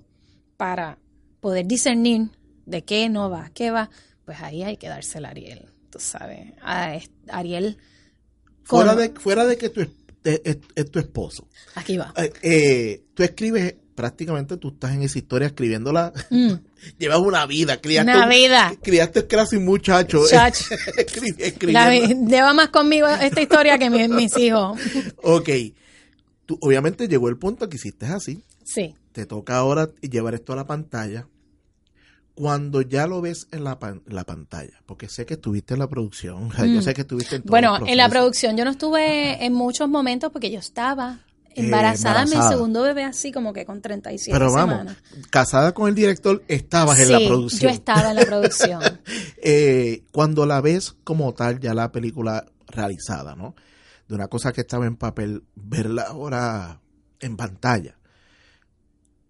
para poder discernir de qué no va, qué va, pues ahí hay que darse el Ariel tú sabes, a Ariel. Fuera, de, fuera de que tu, es, tu esposo. Aquí va. Eh, eh, tú escribes, prácticamente tú estás en esa historia escribiéndola. Mm. [laughs] Llevas una vida, criaste. Una vida. Criaste casi muchacho. Muchacho. [laughs] lleva más conmigo esta historia que mis, [laughs] hijos. ok. Tú, obviamente llegó el punto que hiciste así. Sí. Te toca ahora llevar esto a la pantalla cuando ya lo ves en la, la pantalla, porque sé que estuviste en la producción, [laughs] yo mm. sé que estuviste en todo Bueno, en la producción yo no estuve en muchos momentos porque yo estaba eh, embarazada, mi segundo bebé así como que con 37 Pero vamos, casada con el director, estabas en la producción. yo estaba en la producción. [laughs] Eh, cuando la ves como tal, ya la película realizada, ¿no? De una cosa que estaba en papel, verla ahora en pantalla,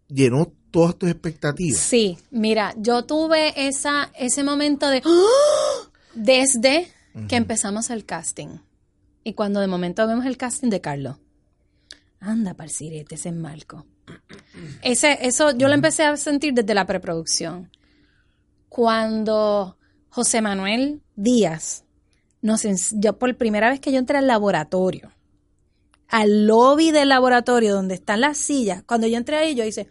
llenó todas tus expectativas. Sí, mira, yo tuve esa, ese momento de ¡Ah! desde que empezamos el casting. Y cuando de momento vemos el casting de Carlos. Anda, parcirete, ese es Marco. Ese, eso yo lo empecé a sentir desde la preproducción. Cuando José Manuel Díaz nos yo por primera vez que yo entré al laboratorio, al lobby del laboratorio donde están las sillas, cuando yo entré ahí yo hice,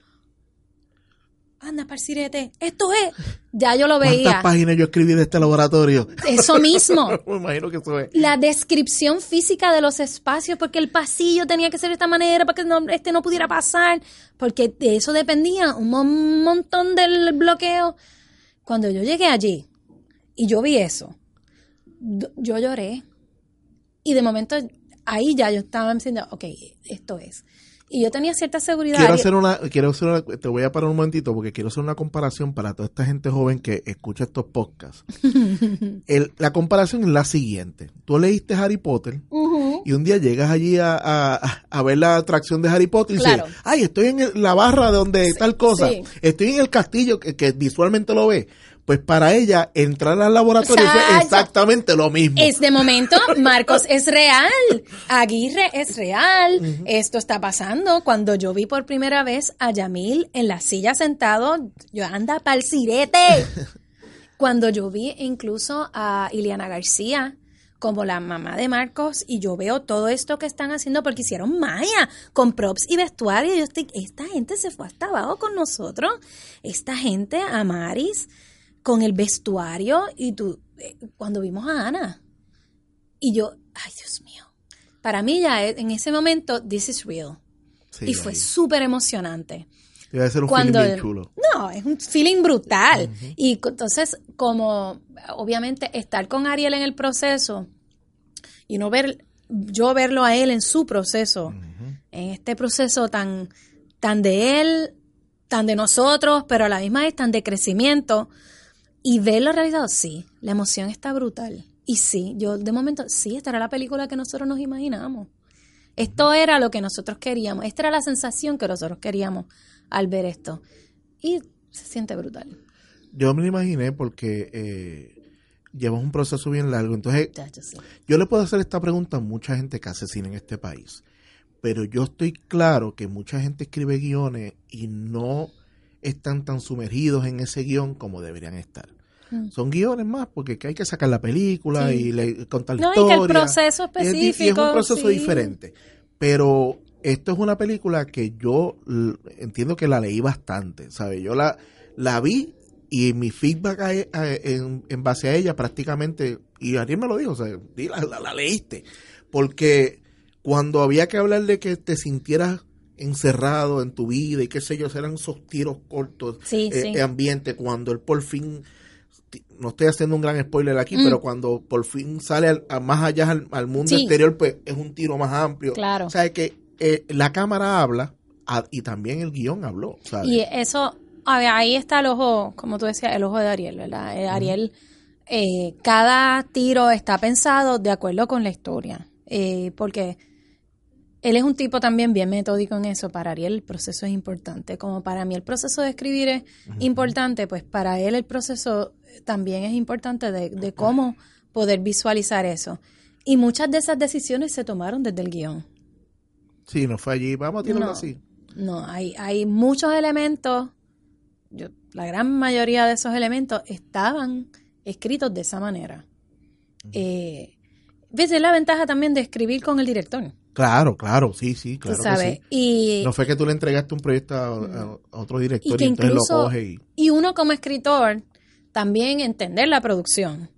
anda, parcirete, esto es. Ya yo lo veía. ¿Cuántas páginas yo escribí de este laboratorio? Eso mismo. [laughs] Me imagino que eso es. La descripción física de los espacios, porque el pasillo tenía que ser de esta manera para que no, este no pudiera pasar, porque de eso dependía un montón del bloqueo. Cuando yo llegué allí y yo vi eso, yo lloré. Y de momento ahí ya yo estaba diciendo, ok, esto es. Y yo tenía cierta seguridad. Quiero hacer una, quiero hacer una, te voy a parar un momentito porque quiero hacer una comparación para toda esta gente joven que escucha estos podcasts. [laughs] la comparación es la siguiente. Tú leíste Harry Potter y un día llegas allí a, ver la atracción de Harry Potter y dices, ay, estoy en la barra de donde tal cosa. Estoy en el castillo que, que visualmente lo ve pues para ella entrar al laboratorio es exactamente lo mismo. Es de momento, [laughs] Marcos es real, Aguirre es real, esto está pasando. Cuando yo vi por primera vez a Yamil en la silla sentado, yo anda pa'l sirete. [laughs] Cuando yo vi incluso a Iliana García como la mamá de Marcos y yo veo todo esto que están haciendo porque hicieron Maya con props y vestuario. Yo estoy, esta gente se fue hasta abajo con nosotros. Esta gente, Amaris, con el vestuario y tú, eh, cuando vimos a Ana. Y yo, ay Dios mío. Para mí ya e- en ese momento, this is real. Sí, y fue súper emocionante. Debe ser un Cuando feeling bien chulo. No, es un feeling brutal. Y entonces, como obviamente estar con Ariel en el proceso y no ver, yo verlo a él en su proceso, en este proceso tan, tan de él, tan de nosotros, pero a la misma vez tan de crecimiento, y verlo realizado, sí, la emoción está brutal. Y sí, yo de momento, sí, esta era la película que nosotros nos imaginamos. Esto era lo que nosotros queríamos, esta era la sensación que nosotros queríamos al ver esto. Y se siente brutal. Yo me lo imaginé porque eh, llevas un proceso bien largo. Entonces, Ya, yo yo le puedo hacer esta pregunta a mucha gente que hace cine en este país. Pero yo estoy claro que mucha gente escribe guiones y no están tan sumergidos en ese guion como deberían estar. Mm. Son guiones más porque que hay que sacar la película Sí. y le- contar la No, y que el historia. proceso Y es y es, específico. un proceso sí. diferente. Pero esto es una película que yo entiendo que la leí bastante, ¿sabes? Yo la, la vi y mi feedback a e- a- en, en base a ella prácticamente, y Ariel me lo dijo, o sea, la, la- la leíste. Porque cuando había que hablar de que te sintieras encerrado en tu vida y qué sé yo, eran esos tiros cortos Sí, eh, sí. de ambiente, cuando él por fin no estoy haciendo un gran spoiler aquí, Mm. pero cuando por fin sale al- a más allá al, al mundo Sí. exterior, pues es un tiro más amplio. Claro. O sea, que eh, la cámara habla a- y también el guion habló. ¿sabes? Y eso, a ver, ahí está el ojo, como tú decías, el ojo de Ariel, ¿verdad? Eh, Ariel, eh, cada tiro está pensado de acuerdo con la historia, eh, porque él es un tipo también bien metódico en eso. Para Ariel el proceso es importante. Como para mí el proceso de escribir es importante, pues para él el proceso también es importante de, de cómo poder visualizar eso. Y muchas de esas decisiones se tomaron desde el guion. Sí, no fue allí. Vamos a tirarlo No. así. No, hay, hay muchos elementos, yo, la gran mayoría de esos elementos estaban escritos de esa manera. Eh, ¿Ves? Es la ventaja también de escribir con el director, Claro, claro, sí, sí, claro. que sabes. sí. Y, No fue que tú le entregaste un proyecto a, otro director y, que entonces lo incluso, coge y... y uno como escritor, también entender la producción,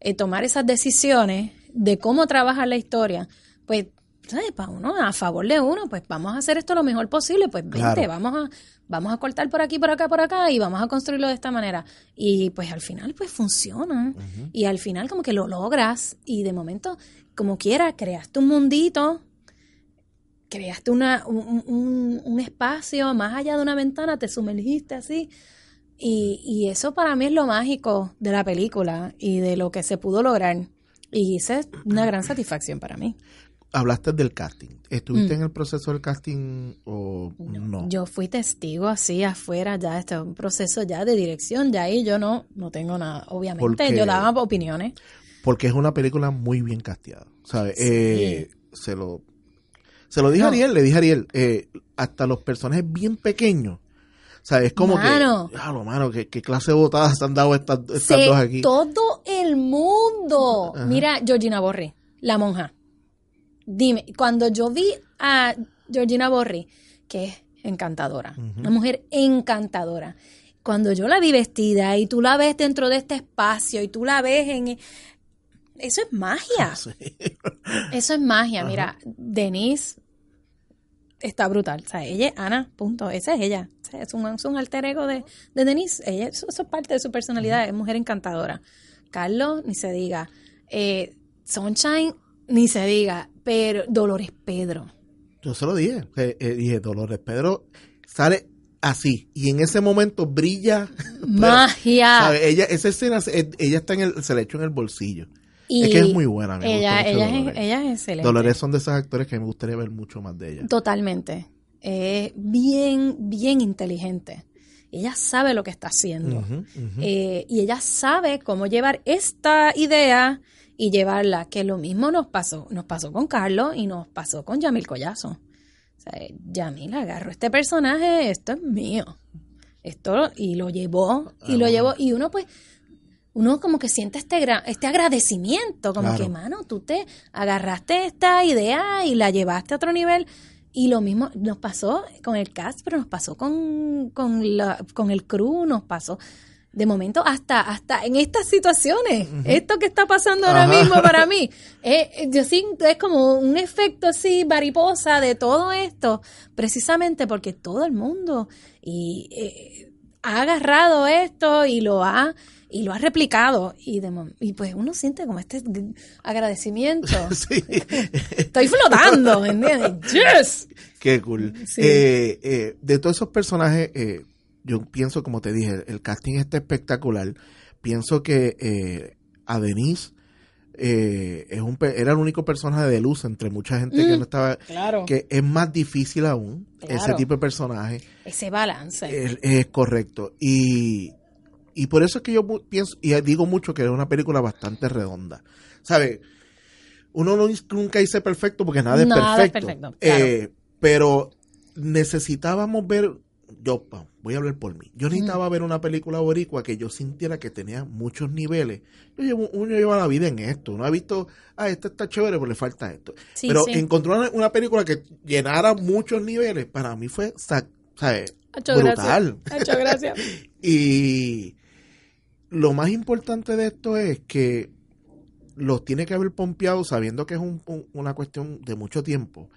eh, tomar esas decisiones de cómo trabajar la historia, pues, ¿sabes? Para uno, a favor de uno, pues vamos a hacer esto lo mejor posible, pues vente, Claro. vamos a, vamos a cortar por aquí, por acá, por acá, y vamos a construirlo de esta manera. Y pues al final, pues funciona. Y al final como que lo logras, y de momento, como quiera, creaste un mundito, creaste una, un, un- un espacio más allá de una ventana, te sumergiste así. Y, y eso para mí es lo mágico de la película y de lo que se pudo lograr. Y esa es una gran satisfacción para mí. Hablaste del casting. ¿Estuviste Mm. en el proceso del casting o no? Yo fui testigo así afuera, ya este es un proceso ya de dirección, ya ahí yo no, no tengo nada. Obviamente, Porque- yo daba opiniones. Porque es una película muy bien casteada. ¿sabes? Eh, se lo se lo dije a. Ariel, le dije a Ariel, eh, hasta los personajes bien pequeños. ¿Sabes? Es como Mano. que, claro, mano, ¿qué, qué clase de botadas han dado estas, dos aquí. todo el mundo. Ajá. Mira, Georgina Borri, la monja. Dime, cuando yo vi a Georgina Borri, que es encantadora, una mujer encantadora. Cuando yo la vi vestida y tú la ves dentro de este espacio y tú la ves en... Eso es magia. [laughs] Sí. Eso es magia. Mira, Denise está brutal. O sea, ella es Ana, punto. Esa es ella. Es, un, es un alter ego de, de Denise. Ella, eso, eso es parte de su personalidad. Es mujer encantadora. Carlos, ni se diga. Eh, Sunshine, ni se diga. Pero Dolores Pedro. Yo se lo dije. eh, dije, Dolores Pedro sale así. Y en ese momento brilla. [laughs] Magia. Ella, esa escena, ella está en el, se le echó en el bolsillo. Y es que es muy buena. Me ella, gusta mucho ella, es, ella es excelente. Dolores son de esas actores que me gustaría ver mucho más de ella. Totalmente. Es bien, bien inteligente. Ella sabe lo que está haciendo. Eh, y ella sabe cómo llevar esta idea y llevarla, que lo mismo nos pasó, nos pasó con Carlos y nos pasó con Yamil Collazo. O sea, Yamil agarró este personaje, esto es mío. Esto, y lo llevó, y lo llevó, y uno pues, uno como que siente este, este agradecimiento, como Claro. que, mano, tú te agarraste esta idea y la llevaste a otro nivel. Y lo mismo nos pasó con el cast, pero nos pasó con, con, la, con el crew, nos pasó. de momento hasta hasta en estas situaciones. Esto que está pasando ahora mismo para mí. [laughs] Eh, yo siento es como un efecto así mariposa de todo esto precisamente porque todo el mundo y eh, ha agarrado esto y lo ha y lo ha replicado y, de, y pues uno siente como este agradecimiento [laughs] estoy flotando ¿entiendes? [laughs] yes qué cool eh, de todos esos personajes yo pienso, como te dije, el casting está espectacular. Pienso que eh, a Denise eh, es un, era el único personaje de luz entre mucha gente que mm, no estaba. Claro. Que es más difícil aún ese tipo de personaje. Ese balance. Es, correcto. Y, y por eso es que yo pienso, y digo mucho que es una película bastante redonda. ¿Sabes? Uno nunca dice perfecto porque nada es perfecto. Eh, pero necesitábamos ver yo voy a hablar por mí. Yo necesitaba ver una película boricua que yo sintiera que tenía muchos niveles. Yo llevo, uno lleva la vida en esto. No ha visto, ah, esto está chévere, pero le falta esto. pero encontrar una, película que llenara muchos niveles, para mí fue, ¿sabes? brutal. Gracias. [laughs] y lo más importante de esto es que los tiene que haber pompeado sabiendo que es una cuestión de mucho tiempo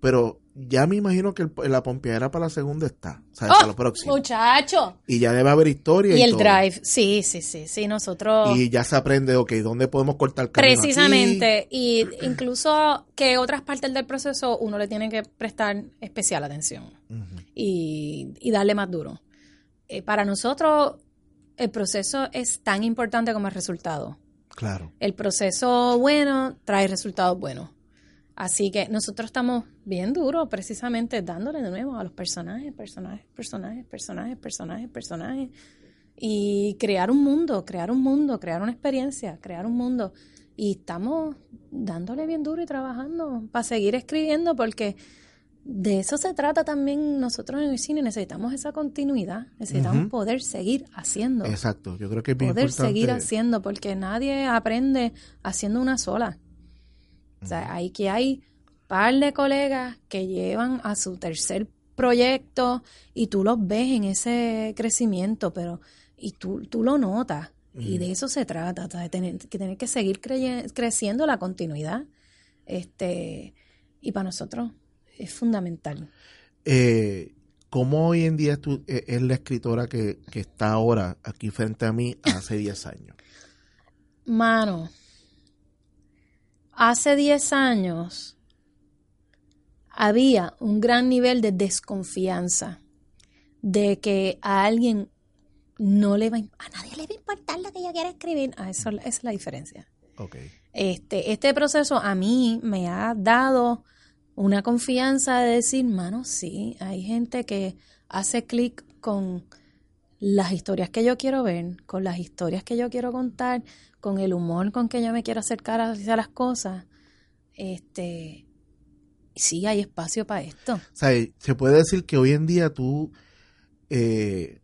pero ya me imagino que la pompeadera para la segunda está, o sea, para lo ¡Oh, próximo. Muchacho. Y ya debe haber historia. Y, el drive, sí, sí, sí, sí, nosotros. Y ya se aprende, ok, ¿dónde podemos cortar camino Precisamente, y incluso que otras partes del proceso uno le tiene que prestar especial atención y, y, darle más duro. Eh, para nosotros, el proceso es tan importante como el resultado. Claro. El proceso bueno trae resultados buenos. Así que nosotros estamos bien duros, precisamente dándole de nuevo a los personajes, personajes, personajes, personajes, personajes, personajes. Y crear un mundo, crear un mundo, crear una experiencia, crear un mundo. Y estamos dándole bien duro y trabajando para seguir escribiendo porque de eso se trata también nosotros en el cine. Necesitamos esa continuidad, necesitamos poder seguir haciendo. Exacto, yo creo que es bien Poder seguir haciendo porque nadie aprende haciendo una sola. O sea, hay que hay par de colegas que llevan a su tercer proyecto y tú los ves en ese crecimiento, pero y tú, tú lo notas. Y de eso se trata, de tener que, tener que seguir creciendo la continuidad. este Y para nosotros es fundamental. Eh, ¿Cómo hoy en día tú, e, es la escritora que, que está ahora aquí frente a mí hace [laughs] 10 años? Mano, hace 10 años había un gran nivel de desconfianza de que a alguien no le va a, nadie le va a importar lo que yo quiera escribir. Ah, eso es la diferencia. Este, este proceso a mí me ha dado una confianza de decir, mano, sí, hay gente que hace clic con las historias que yo quiero ver, con las historias que yo quiero contar, con el humor con que yo me quiero acercar hacia las cosas, este, sí hay espacio para esto. O sea, se puede decir que hoy en día tú, eh,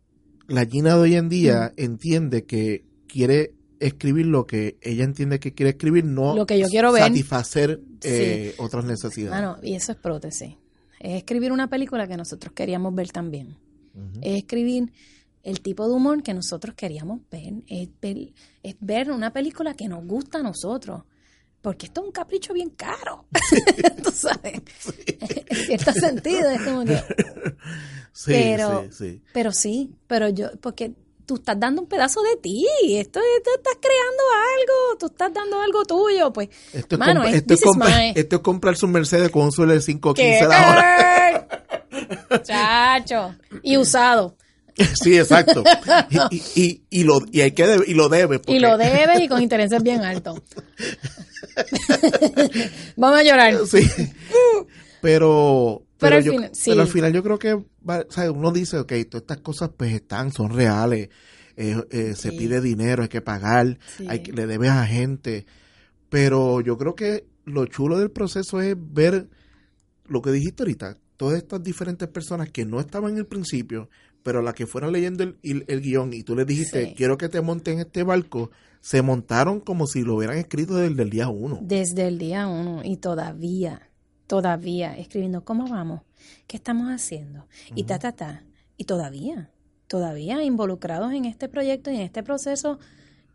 la Gina de hoy en día entiende que quiere escribir lo que ella entiende que quiere escribir, no lo que yo quiero ver. satisfacer eh, otras necesidades. Ah, y eso es prótesis. Es escribir una película que nosotros queríamos ver también. Es escribir el tipo de humor que nosotros queríamos ver. Es, es ver una película que nos gusta a nosotros porque esto es un capricho bien caro. [laughs] Tú sabes. En cierto sentido, es como que. [laughs] Sí, pero, sí, sí. Pero sí, pero yo, porque tú estás dando un pedazo de ti. Esto, esto estás creando algo, tú estás dando algo tuyo. Pues, esto es, mano, esto, es esto es comprarse un Mercedes con un suelo de 5.15 la hora. [laughs] Chacho. Y usado. [laughs] Sí, exacto. Y, y, y, lo, y, hay que y lo debe. Y lo debe y con [laughs] intereses bien altos. Vamos a llorar. Sí. Pero, pero, al final yo creo que uno dice, ok, todas estas cosas pues están, son reales. Eh, eh, se pide dinero, hay que pagar, hay que, le debes a gente. Pero yo creo que lo chulo del proceso es ver lo que dijiste ahorita, todas estas diferentes personas que no estaban en el principio, pero las que fueron leyendo el, el, guion y tú les dijiste, quiero que te monten en este barco, se montaron como si lo hubieran escrito desde el día uno. Desde el día uno y todavía, todavía escribiendo, ¿cómo vamos? ¿Qué estamos haciendo? Y ta, ta, ta. Y todavía. todavía involucrados en este proyecto y en este proceso.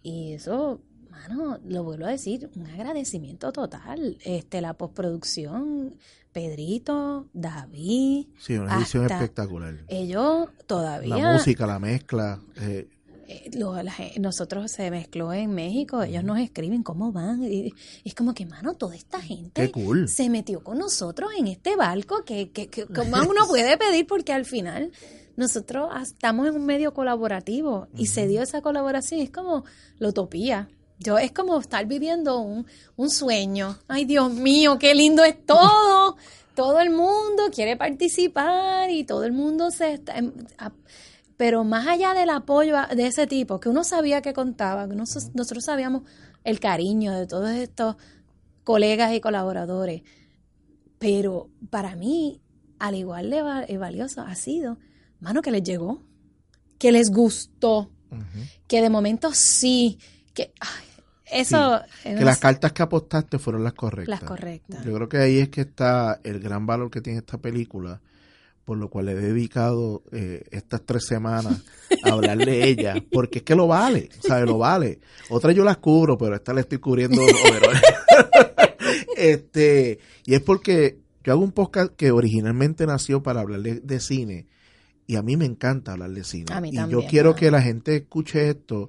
Y eso, mano, lo vuelvo a decir, un agradecimiento total. Este, la postproducción, Pedrito, David. Sí, una edición espectacular. Ellos todavía. La música, la mezcla. Eh, eh, nosotros se mezcló en México, ellos nos escriben cómo van. Y, es como que, mano, toda esta gente se metió con nosotros en este barco que, que, que [laughs] más uno puede pedir porque al final nosotros estamos en un medio colaborativo y se dio esa colaboración. Es como la utopía. Yo es como estar viviendo un, un sueño. Ay, Dios mío, qué lindo es todo. [laughs] todo el mundo quiere participar y todo el mundo se está, em, pero más allá del apoyo de ese tipo, que uno sabía que contaba, que nosotros, sabíamos el cariño de todos estos colegas y colaboradores, pero para mí, al igual de valioso, ha sido, mano, que les llegó, que les gustó, que de momento sí, que... eso... que las cartas que apostaste fueron las correctas. Las correctas. Yo creo que ahí es que está el gran valor que tiene esta película por lo cual he dedicado eh, estas tres semanas a hablar de ella, porque es que lo vale, ¿sabes? Lo vale. Otra yo las cubro, pero esta la estoy cubriendo [laughs] este, y es porque yo hago un podcast que originalmente nació para hablar de, cine, y a mí me encanta hablar de cine. y yo quiero que la gente escuche esto,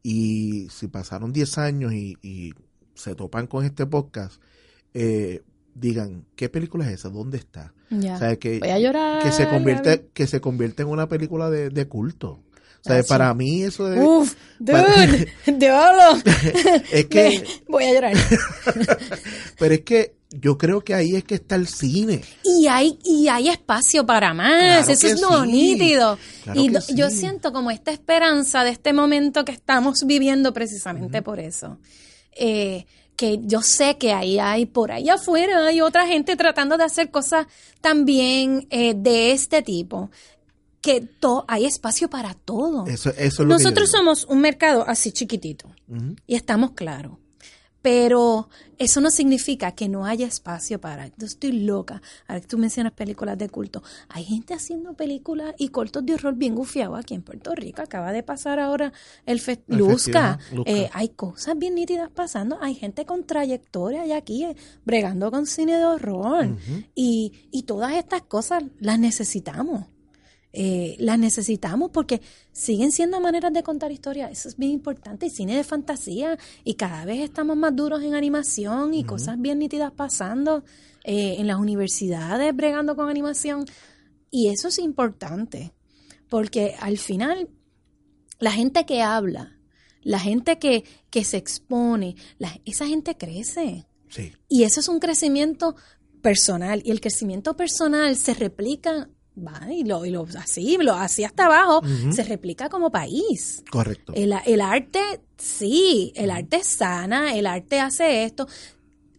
y si pasaron 10 años y, y se topan con este podcast, eh, digan, ¿qué película es esa? ¿Dónde está? que, Voy a llorar. Que se convierte, que se convierte en una película de, culto. O sea, para mí eso es... Uf, dude, [laughs] [laughs] diablo. [laughs] es que... voy a llorar. pero es que yo creo que ahí es que está el cine. Y hay, y hay espacio para más, eso es lo nítido. y yo siento como esta esperanza de este momento que estamos viviendo precisamente por eso. Eh, que yo sé que ahí hay, por ahí afuera hay otra gente tratando de hacer cosas también eh, de este tipo que to hay espacio para todo. Nosotros somos un mercado así chiquitito y estamos claros pero eso no significa que no haya espacio para. Yo estoy loca. Ahora que tú mencionas películas de culto. Hay gente haciendo películas y cortos de horror bien gufiados aquí en Puerto Rico. Acaba de pasar ahora el, Luzca. Eh, hay cosas bien nítidas pasando. Hay gente con trayectoria aquí eh, bregando con cine de horror. y, y todas estas cosas las necesitamos eh, las necesitamos porque siguen siendo maneras de contar historias. Eso es bien importante. Y cine de fantasía. Y cada vez estamos más duros en animación y cosas bien nítidas pasando eh, en las universidades bregando con animación. Y eso es importante. Porque al final, la gente que habla, la gente que, que se expone, esa gente crece. Y eso es un crecimiento personal. Y el crecimiento personal se replica va y lo, y lo así, lo así hasta abajo, se replica como país. Correcto. El, arte, sí, el arte sana, el arte hace esto,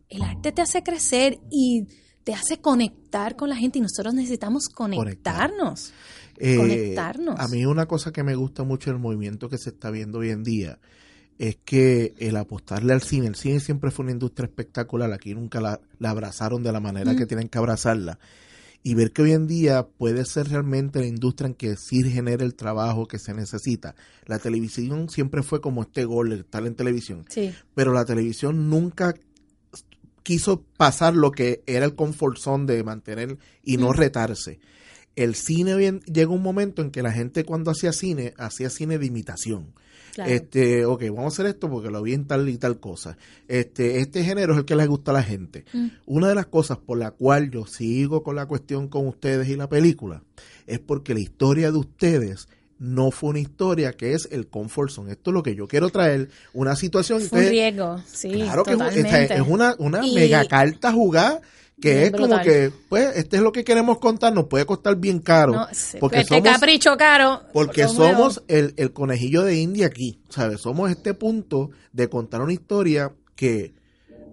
el arte te hace crecer y te hace conectar con la gente y nosotros necesitamos conectarnos. Eh, conectarnos. A mí una cosa que me gusta mucho del movimiento que se está viendo hoy en día es que el apostarle al cine, el cine siempre fue una industria espectacular, aquí nunca la, abrazaron de la manera que tienen que abrazarla y ver que hoy en día puede ser realmente la industria en que sí genera el trabajo que se necesita. La televisión siempre fue como este gol estar en televisión, sí. pero la televisión nunca quiso pasar lo que era el confort zone de mantener y no retarse. El cine bien, llega un momento en que la gente cuando hacía cine, hacía cine de imitación. Este, ok, vamos a hacer esto porque lo vi en tal y tal cosa. Este, este género es el que les gusta a la gente. Mm. Una de las cosas por la cual yo sigo con la cuestión con ustedes y la película es porque la historia de ustedes no fue una historia que es el comfort zone. Esto es lo que yo quiero traer, una situación fue un riesgo, sí, claro que es, una, una mega carta jugada que es como que, pues, este es lo que queremos contar, nos puede costar bien caro. porque este capricho caro. Porque somos el, el, conejillo de India aquí, ¿sabes? Somos este punto de contar una historia que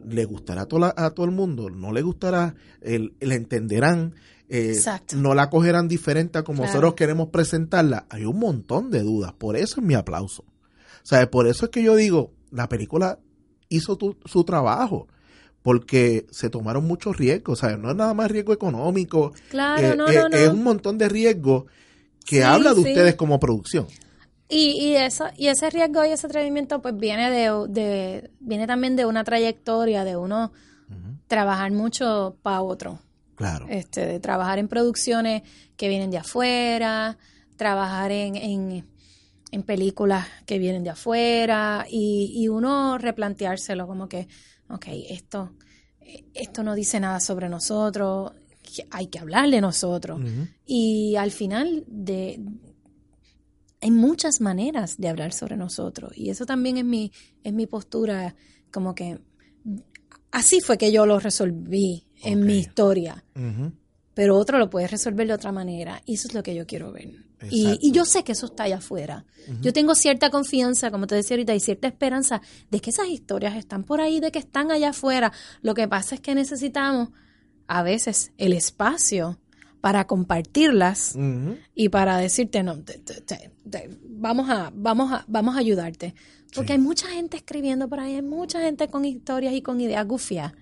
le gustará a, toda, a todo el mundo, no le gustará, el, le entenderán, eh, no la cogerán diferente a como nosotros queremos presentarla. Hay un montón de dudas, por eso es mi aplauso. ¿Sabes? Por eso es que yo digo, la película hizo su trabajo porque se tomaron muchos riesgos, o sea, no es nada más riesgo económico, claro, eh, eh, es un montón de riesgos que Sí, habla de sí. ustedes como producción. Y, y, eso, y ese riesgo y ese atrevimiento pues viene de, de viene también de una trayectoria de uno trabajar mucho para otro. Claro. Este, de trabajar en producciones que vienen de afuera, trabajar en, en, en películas que vienen de afuera y, y uno replanteárselo como que, ok, esto, esto no dice nada sobre nosotros, hay que hablar de nosotros. Y al final de hay muchas maneras de hablar sobre nosotros y eso también es mi es mi postura como que así fue que yo lo resolví en mi historia. Pero otro lo puede resolver de otra manera y eso es lo que yo quiero ver. Y, y yo sé que eso está allá afuera. Yo tengo cierta confianza como te decía ahorita y cierta esperanza de que esas historias están por ahí de que están allá afuera. Lo que pasa es que necesitamos a veces el espacio para compartirlas y para decirte no te- te- te- te- vamos a vamos a vamos a ayudarte porque Sí. hay mucha gente escribiendo por ahí hay mucha gente con historias y con ideas gufias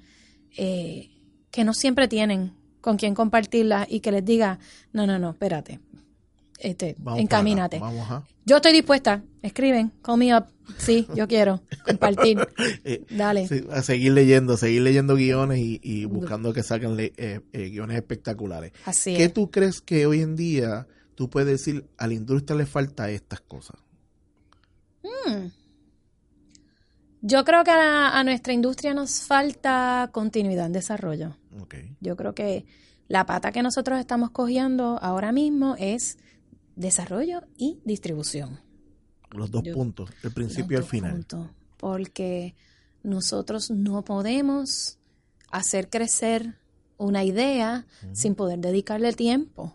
eh, que no siempre tienen con quien compartirlas y que les diga no no no espérate. Este Vamos encamínate acá. Vamos a. yo estoy dispuesta. Escriben. Call me up. Sí yo quiero compartir. [laughs] Eh, dale. sí, a seguir leyendo, seguir leyendo guiones y, y buscando que le- eh, eh, guiones espectaculares. así ¿Qué es. tú crees que hoy en día tú puedes decir a la industria le falta estas cosas? Yo creo que a, a nuestra industria nos falta continuidad en desarrollo. Yo creo que la pata que nosotros estamos cogiendo ahora mismo es desarrollo y distribución. Los dos Yo- puntos, el principio y el final. puntos. porque nosotros no podemos hacer crecer una idea sin poder dedicarle tiempo,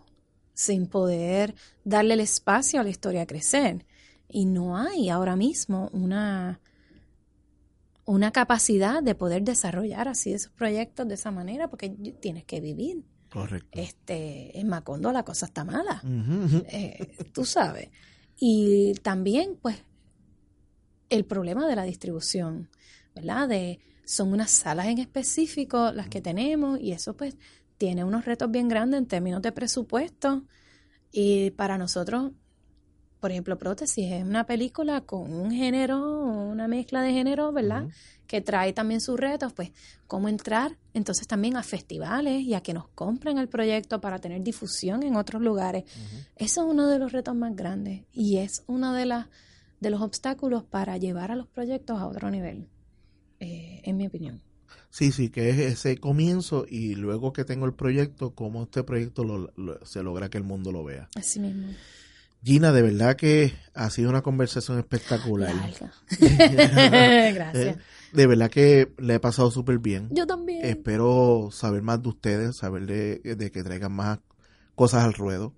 sin poder darle el espacio a la historia a crecer. Y no hay ahora mismo una, una capacidad de poder desarrollar así esos proyectos de esa manera, porque tienes que vivir. Correcto. Este, en Macondo la cosa está mala [laughs] eh, tú sabes. Y también, pues, el problema de la distribución, ¿verdad? De, son unas salas en específico las que tenemos y eso, pues, tiene unos retos bien grandes en términos de presupuesto. Y para nosotros, por ejemplo, Prótesis es una película con un género, una mezcla de género, ¿verdad? Que trae también sus retos, pues, cómo entrar entonces también a festivales y a que nos compren el proyecto para tener difusión en otros lugares. Eso es uno de los retos más grandes y es uno de, las de los obstáculos para llevar a los proyectos a otro nivel, eh, en mi opinión. Sí, sí, que es ese comienzo y luego que tengo el proyecto, cómo este proyecto lo- lo- se logra que el mundo lo vea. Así mismo. Gina, de verdad que ha sido una conversación espectacular. Larga. [laughs] Eh, Gracias. De verdad que le he pasado súper bien. Yo también. Espero saber más de ustedes, saber de, de que traigan más cosas al ruedo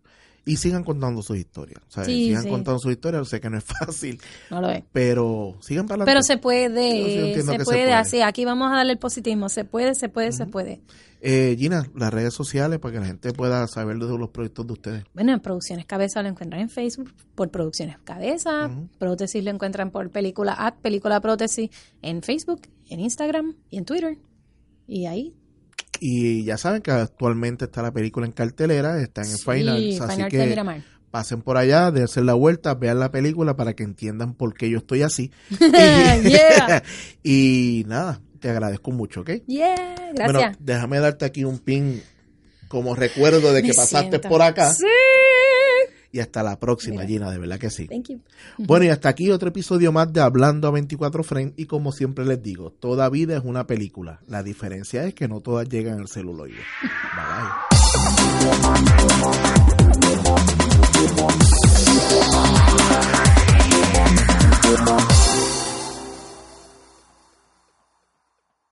y sigan contando sus historias. O sea, Sí, sigan sí. contando sus historias. Sé que no es [laughs] fácil, No lo es. pero sigan para Pero se puede, se puede, así, aquí vamos a darle el positivismo, se puede, se puede, se puede. Eh, Gina, las redes sociales para que la gente pueda saber de los proyectos de ustedes. Bueno, en Producciones Cabeza lo encuentran en Facebook por Producciones Cabeza, Ujú. Prótesis lo encuentran por película at película prótesis en Facebook, en Instagram y en Twitter. Y ahí Y ya saben que actualmente está la película en cartelera, está en el Sí, final, Fine así de que pasen por allá, dense la vuelta, vean la película para que entiendan por qué yo estoy así. [laughs] [laughs] Y nada, te agradezco mucho, ¿ok? Yeah, Bueno, gracias. déjame darte aquí un pin como recuerdo de que Me pasaste siento- por acá. Sí. Y hasta la próxima, Mira. Gina, de verdad que sí. Thank you. Bueno, y hasta aquí otro episodio más de Hablando a 24 Frames. Y como siempre les digo, toda vida es una película. La diferencia es que no todas llegan al celuloide. Bye bye.